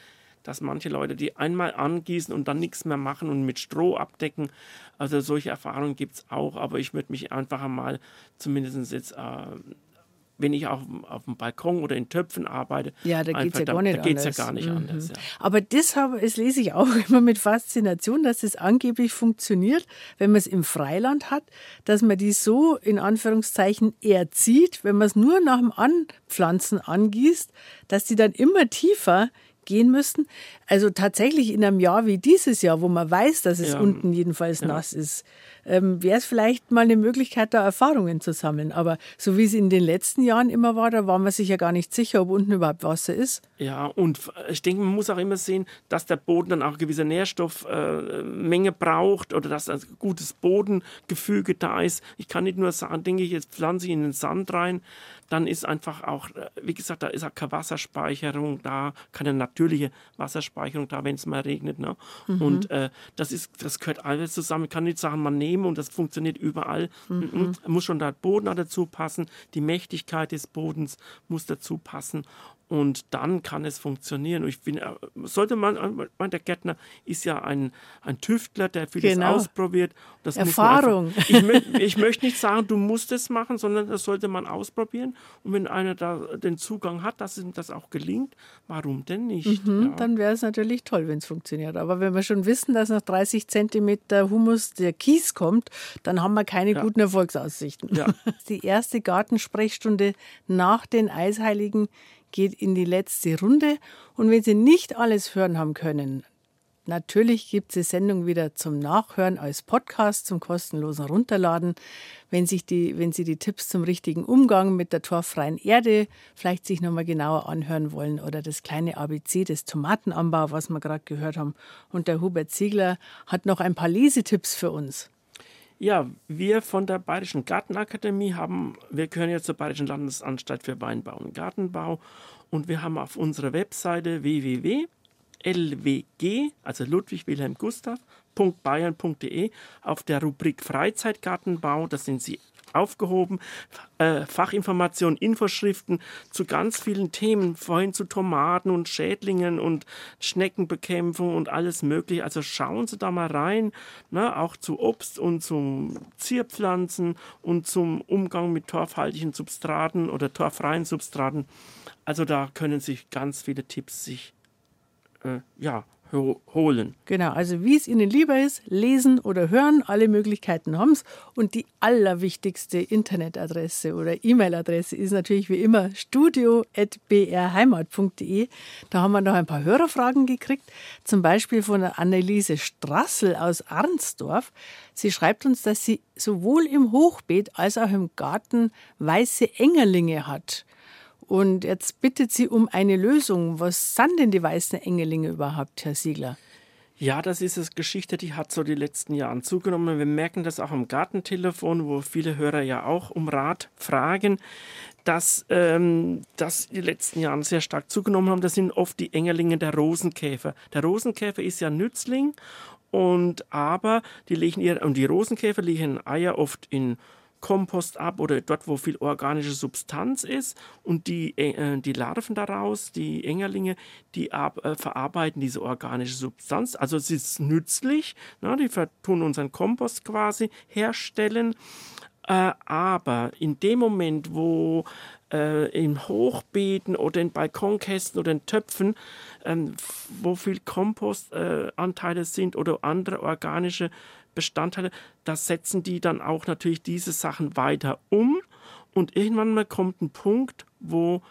dass manche Leute die einmal angießen und dann nichts mehr machen und mit Stroh abdecken. Also solche Erfahrungen gibt es auch, aber ich würde mich einfach einmal zumindest jetzt äh, wenn ich auf, auf dem Balkon oder in Töpfen arbeite. Ja, da geht es ja gar nicht da geht's anders. Ja gar nicht mhm. anders ja. Aber das, habe, das lese ich auch immer mit Faszination, dass es angeblich funktioniert, wenn man es im Freiland hat, dass man die so in Anführungszeichen erzieht, wenn man es nur nach dem Anpflanzen angießt, dass die dann immer tiefer gehen müssten. Also tatsächlich in einem Jahr wie dieses Jahr, wo man weiß, dass es ja. unten jedenfalls ja. nass ist, ähm, wäre es vielleicht mal eine Möglichkeit, da Erfahrungen zu sammeln. Aber so wie es in den letzten Jahren immer war, da war man sich ja gar nicht sicher, ob unten überhaupt Wasser ist. Ja, und ich denke, man muss auch immer sehen, dass der Boden dann auch eine gewisse Nährstoffmenge äh, braucht oder dass ein gutes Bodengefüge da ist. Ich kann nicht nur sagen, denke ich, jetzt pflanze ich in den Sand rein, dann ist einfach auch, wie gesagt, da ist auch keine Wasserspeicherung da, keine natürliche Wasserspeicherung da, wenn es mal regnet. Ne? Mhm. Und äh, das ist, das gehört alles zusammen. Ich kann nicht sagen, man nehmen und das funktioniert überall. Mhm. Mhm. Muss schon der Boden dazu passen, die Mächtigkeit des Bodens muss dazu passen und dann kann es funktionieren. Und ich bin, äh, sollte man, äh, der Gärtner ist ja ein, ein Tüftler, der vieles genau. ausprobiert. Das Erfahrung. Einfach, ich, ich, möchte nicht sagen, du musst es machen, sondern das sollte man ausprobieren. Und wenn einer da den Zugang hat, dass ihm das auch gelingt, warum denn nicht? Mhm, ja. Dann wäre es natürlich toll, wenn es funktioniert. Aber wenn wir schon wissen, dass nach 30 Zentimeter Humus der Kies kommt, dann haben wir keine ja. guten Erfolgsaussichten. Ja. Die erste Gartensprechstunde nach den Eisheiligen geht in die letzte Runde. Und wenn Sie nicht alles hören haben können, natürlich gibt es die Sendung wieder zum Nachhören als Podcast, zum kostenlosen Runterladen. Wenn, sich die, wenn Sie die Tipps zum richtigen Umgang mit der torfreien Erde vielleicht sich nochmal genauer anhören wollen oder das kleine ABC des Tomatenanbau, was wir gerade gehört haben. Und der Hubert Ziegler hat noch ein paar Lesetipps für uns. Ja, wir von der Bayerischen Gartenakademie haben, wir gehören ja zur Bayerischen Landesanstalt für Weinbau und Gartenbau und wir haben auf unserer Webseite www.lwg, also Ludwig Wilhelm Gustav, .bayern.de auf der Rubrik Freizeitgartenbau, da sind Sie aufgehoben. Äh, Fachinformationen, Infoschriften zu ganz vielen Themen, vorhin zu Tomaten und Schädlingen und Schneckenbekämpfung und alles Mögliche. Also schauen Sie da mal rein, ne, auch zu Obst und zum Zierpflanzen und zum Umgang mit torfhaltigen Substraten oder torfreien Substraten. Also da können sich ganz viele Tipps sich äh, ja, holen. Genau, also wie es Ihnen lieber ist, lesen oder hören, alle Möglichkeiten haben es. Und die allerwichtigste Internetadresse oder E-Mail-Adresse ist natürlich wie immer studio.brheimat.de. Da haben wir noch ein paar Hörerfragen gekriegt, zum Beispiel von Anneliese Strassel aus Arnsdorf. Sie schreibt uns, dass sie sowohl im Hochbeet als auch im Garten weiße Engerlinge hat. Und jetzt bittet sie um eine Lösung. Was sind denn die weißen Engelinge überhaupt, Herr Siegler? Ja, das ist eine Geschichte, die hat so die letzten Jahre zugenommen. Wir merken das auch am Gartentelefon, wo viele Hörer ja auch um Rat fragen, dass ähm, das die letzten Jahre sehr stark zugenommen haben. Das sind oft die Engerlinge der Rosenkäfer. Der Rosenkäfer ist ja Nützling und aber die legen ihr und die Rosenkäfer legen Eier oft in Kompost ab oder dort, wo viel organische Substanz ist und die, äh, die Larven daraus, die Engerlinge, die ab, äh, verarbeiten diese organische Substanz. Also es ist nützlich, ne? die tun unseren Kompost quasi herstellen Äh, aber in dem Moment, wo äh, in Hochbeeten oder in Balkonkästen oder in Töpfen, ähm, wo viel Kompostanteile äh, sind oder andere organische Bestandteile, da setzen die dann auch natürlich diese Sachen weiter um. Und irgendwann mal kommt ein Punkt, wo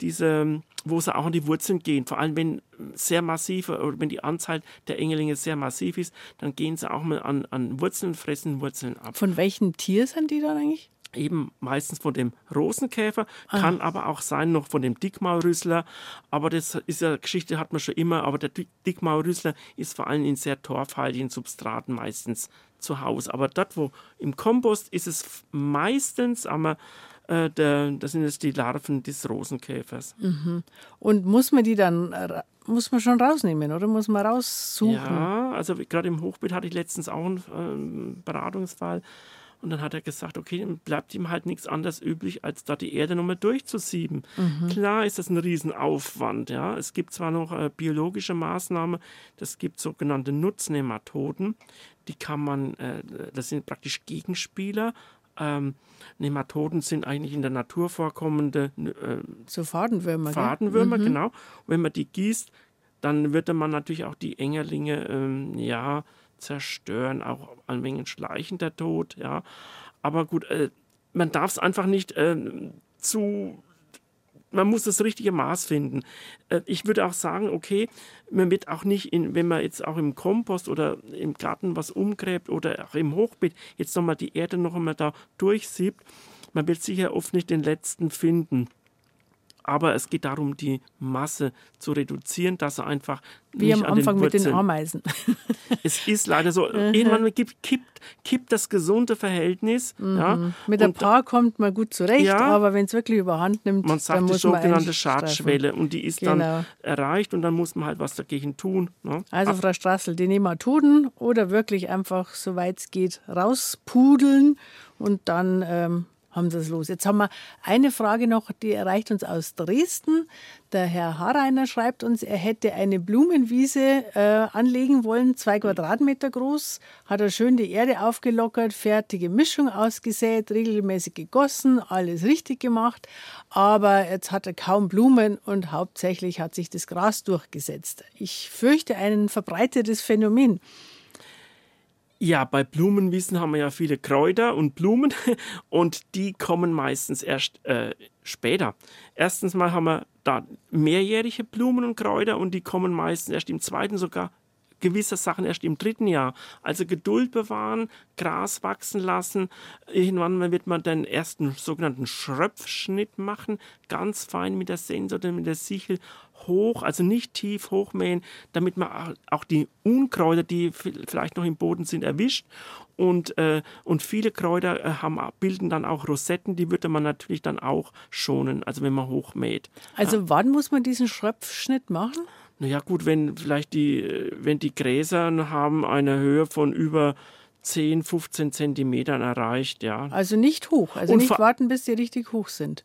diese, wo sie auch an die Wurzeln gehen. Vor allem, wenn sehr massive oder wenn die Anzahl der Engelinge sehr massiv ist, dann gehen sie auch mal an, an Wurzeln, fressen Wurzeln ab. Von welchem Tier sind die dann eigentlich? Eben meistens von dem Rosenkäfer, ah. kann aber auch sein noch von dem Dickmaulrüssler. Aber das ist ja Geschichte hat man schon immer. Aber der Dickmaulrüssler ist vor allem in sehr torfhaltigen Substraten meistens zu Hause. Aber dort, wo im Kompost ist es meistens, aber äh, der, das sind jetzt die Larven des Rosenkäfers. Mhm. Und muss man die dann, muss man schon rausnehmen oder muss man raussuchen? Ja, also gerade im Hochbeet hatte ich letztens auch einen ähm, Beratungsfall. Und dann hat er gesagt, okay, dann bleibt ihm halt nichts anderes übrig, als da die Erde nochmal durchzusieben. Mhm. Klar ist das ein Riesenaufwand. Ja. Es gibt zwar noch äh, biologische Maßnahmen, das gibt sogenannte Nutznehmatoden. Die kann man, äh, das sind praktisch Gegenspieler ähm, Nematoden sind eigentlich in der Natur vorkommende äh, so Fadenwürmer. Fadenwürmer, mhm. genau. Und wenn man die gießt, dann würde man natürlich auch die Engerlinge ähm, ja, zerstören, auch an Mengen schleichender Tod, ja. Aber gut, äh, man darf es einfach nicht äh, zu man muss das richtige Maß finden. Äh, ich würde auch sagen, okay, man wird auch nicht, in, wenn man jetzt auch im Kompost oder im Garten was umgräbt oder auch im Hochbeet jetzt nochmal die Erde noch einmal da durchsiebt, man wird sicher oft nicht den letzten finden aber es geht darum, die Masse zu reduzieren, dass er einfach wie nicht am Anfang den mit den Ameisen. es ist leider so. Irgendwann kippt, kippt, kippt das gesunde Verhältnis. Mhm. Ja, mit ein paar kommt man gut zurecht, ja, aber wenn es wirklich überhand nimmt, man sagt dann muss die sogenannte Schadschwelle und die ist genau. dann erreicht und dann muss man halt was dagegen tun. Ne? Also Frau Strassel, die Nematoden oder wirklich einfach, soweit es geht, rauspudeln und dann ähm, haben es los. Jetzt haben wir eine Frage noch, die erreicht uns aus Dresden. Der Herr Hareiner schreibt uns, er hätte eine Blumenwiese äh, anlegen wollen, zwei Quadratmeter groß, hat er schön die Erde aufgelockert, fertige Mischung ausgesät, regelmäßig gegossen, alles richtig gemacht, aber jetzt hat er kaum Blumen und hauptsächlich hat sich das Gras durchgesetzt. Ich fürchte ein verbreitetes Phänomen. Ja, bei Blumenwiesen haben wir ja viele Kräuter und Blumen und die kommen meistens erst äh, später. Erstens mal haben wir da mehrjährige Blumen und Kräuter und die kommen meistens erst im zweiten, sogar gewisse Sachen erst im dritten Jahr. Also Geduld bewahren, Gras wachsen lassen. Irgendwann wird man den ersten sogenannten Schröpfschnitt machen, ganz fein mit der Sense oder mit der Sichel hoch, also nicht tief hochmähen, damit man auch die Unkräuter, die vielleicht noch im Boden sind, erwischt. Und, äh, und viele Kräuter äh, haben, bilden dann auch Rosetten, die würde man natürlich dann auch schonen, also wenn man hochmäht. Also ja. wann muss man diesen Schröpfschnitt machen? Naja gut, wenn vielleicht die, äh, wenn die Gräser haben eine Höhe von über 10, 15 Zentimetern erreicht, ja. Also nicht hoch, also und nicht warten, bis sie richtig hoch sind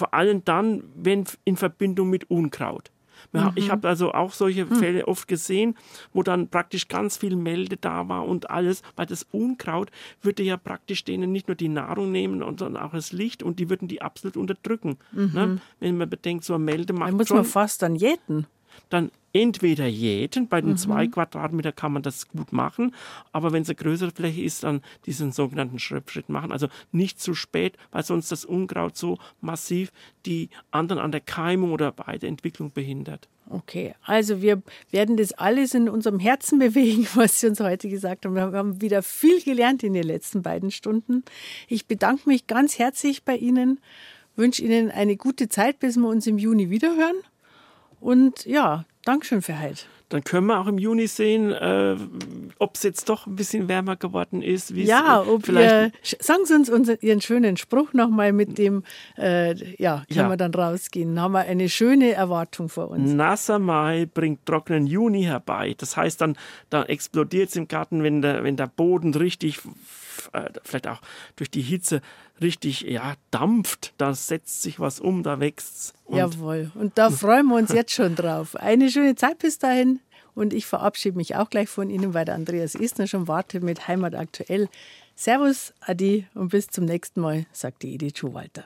vor allem dann, wenn in Verbindung mit Unkraut. Mhm. Ich habe also auch solche hm. Fälle oft gesehen, wo dann praktisch ganz viel Melde da war und alles, weil das Unkraut würde ja praktisch denen nicht nur die Nahrung nehmen, sondern auch das Licht und die würden die absolut unterdrücken. Mhm. Ne? Wenn man bedenkt, so eine Melde macht. Da muss schon, man fast dann jäten dann entweder jäten, bei den mhm. zwei Quadratmeter kann man das gut machen, aber wenn es eine größere Fläche ist, dann diesen sogenannten Schrittschritt machen. Also nicht zu spät, weil sonst das Unkraut so massiv die anderen an der Keimung oder bei der Entwicklung behindert. Okay, also wir werden das alles in unserem Herzen bewegen, was Sie uns heute gesagt haben. Wir haben wieder viel gelernt in den letzten beiden Stunden. Ich bedanke mich ganz herzlich bei Ihnen, wünsche Ihnen eine gute Zeit, bis wir uns im Juni wiederhören. Und ja, Dankeschön für heute. Dann können wir auch im Juni sehen, äh, ob es jetzt doch ein bisschen wärmer geworden ist. Ja, ob vielleicht ihr, sagen Sie uns unseren, Ihren schönen Spruch nochmal mit dem, äh, ja, können ja. wir dann rausgehen. Dann haben wir eine schöne Erwartung vor uns. Nasser Mai bringt trockenen Juni herbei. Das heißt, dann, dann explodiert es im Garten, wenn der, wenn der Boden richtig äh, vielleicht auch durch die Hitze richtig ja, dampft, da setzt sich was um, da wächst es. Jawohl, und da freuen wir uns jetzt schon drauf. Eine schöne Zeit bis dahin und ich verabschiede mich auch gleich von Ihnen, weil der Andreas Isner schon wartet mit Heimat aktuell. Servus, Adi und bis zum nächsten Mal, sagt die Edith Schuhwalter.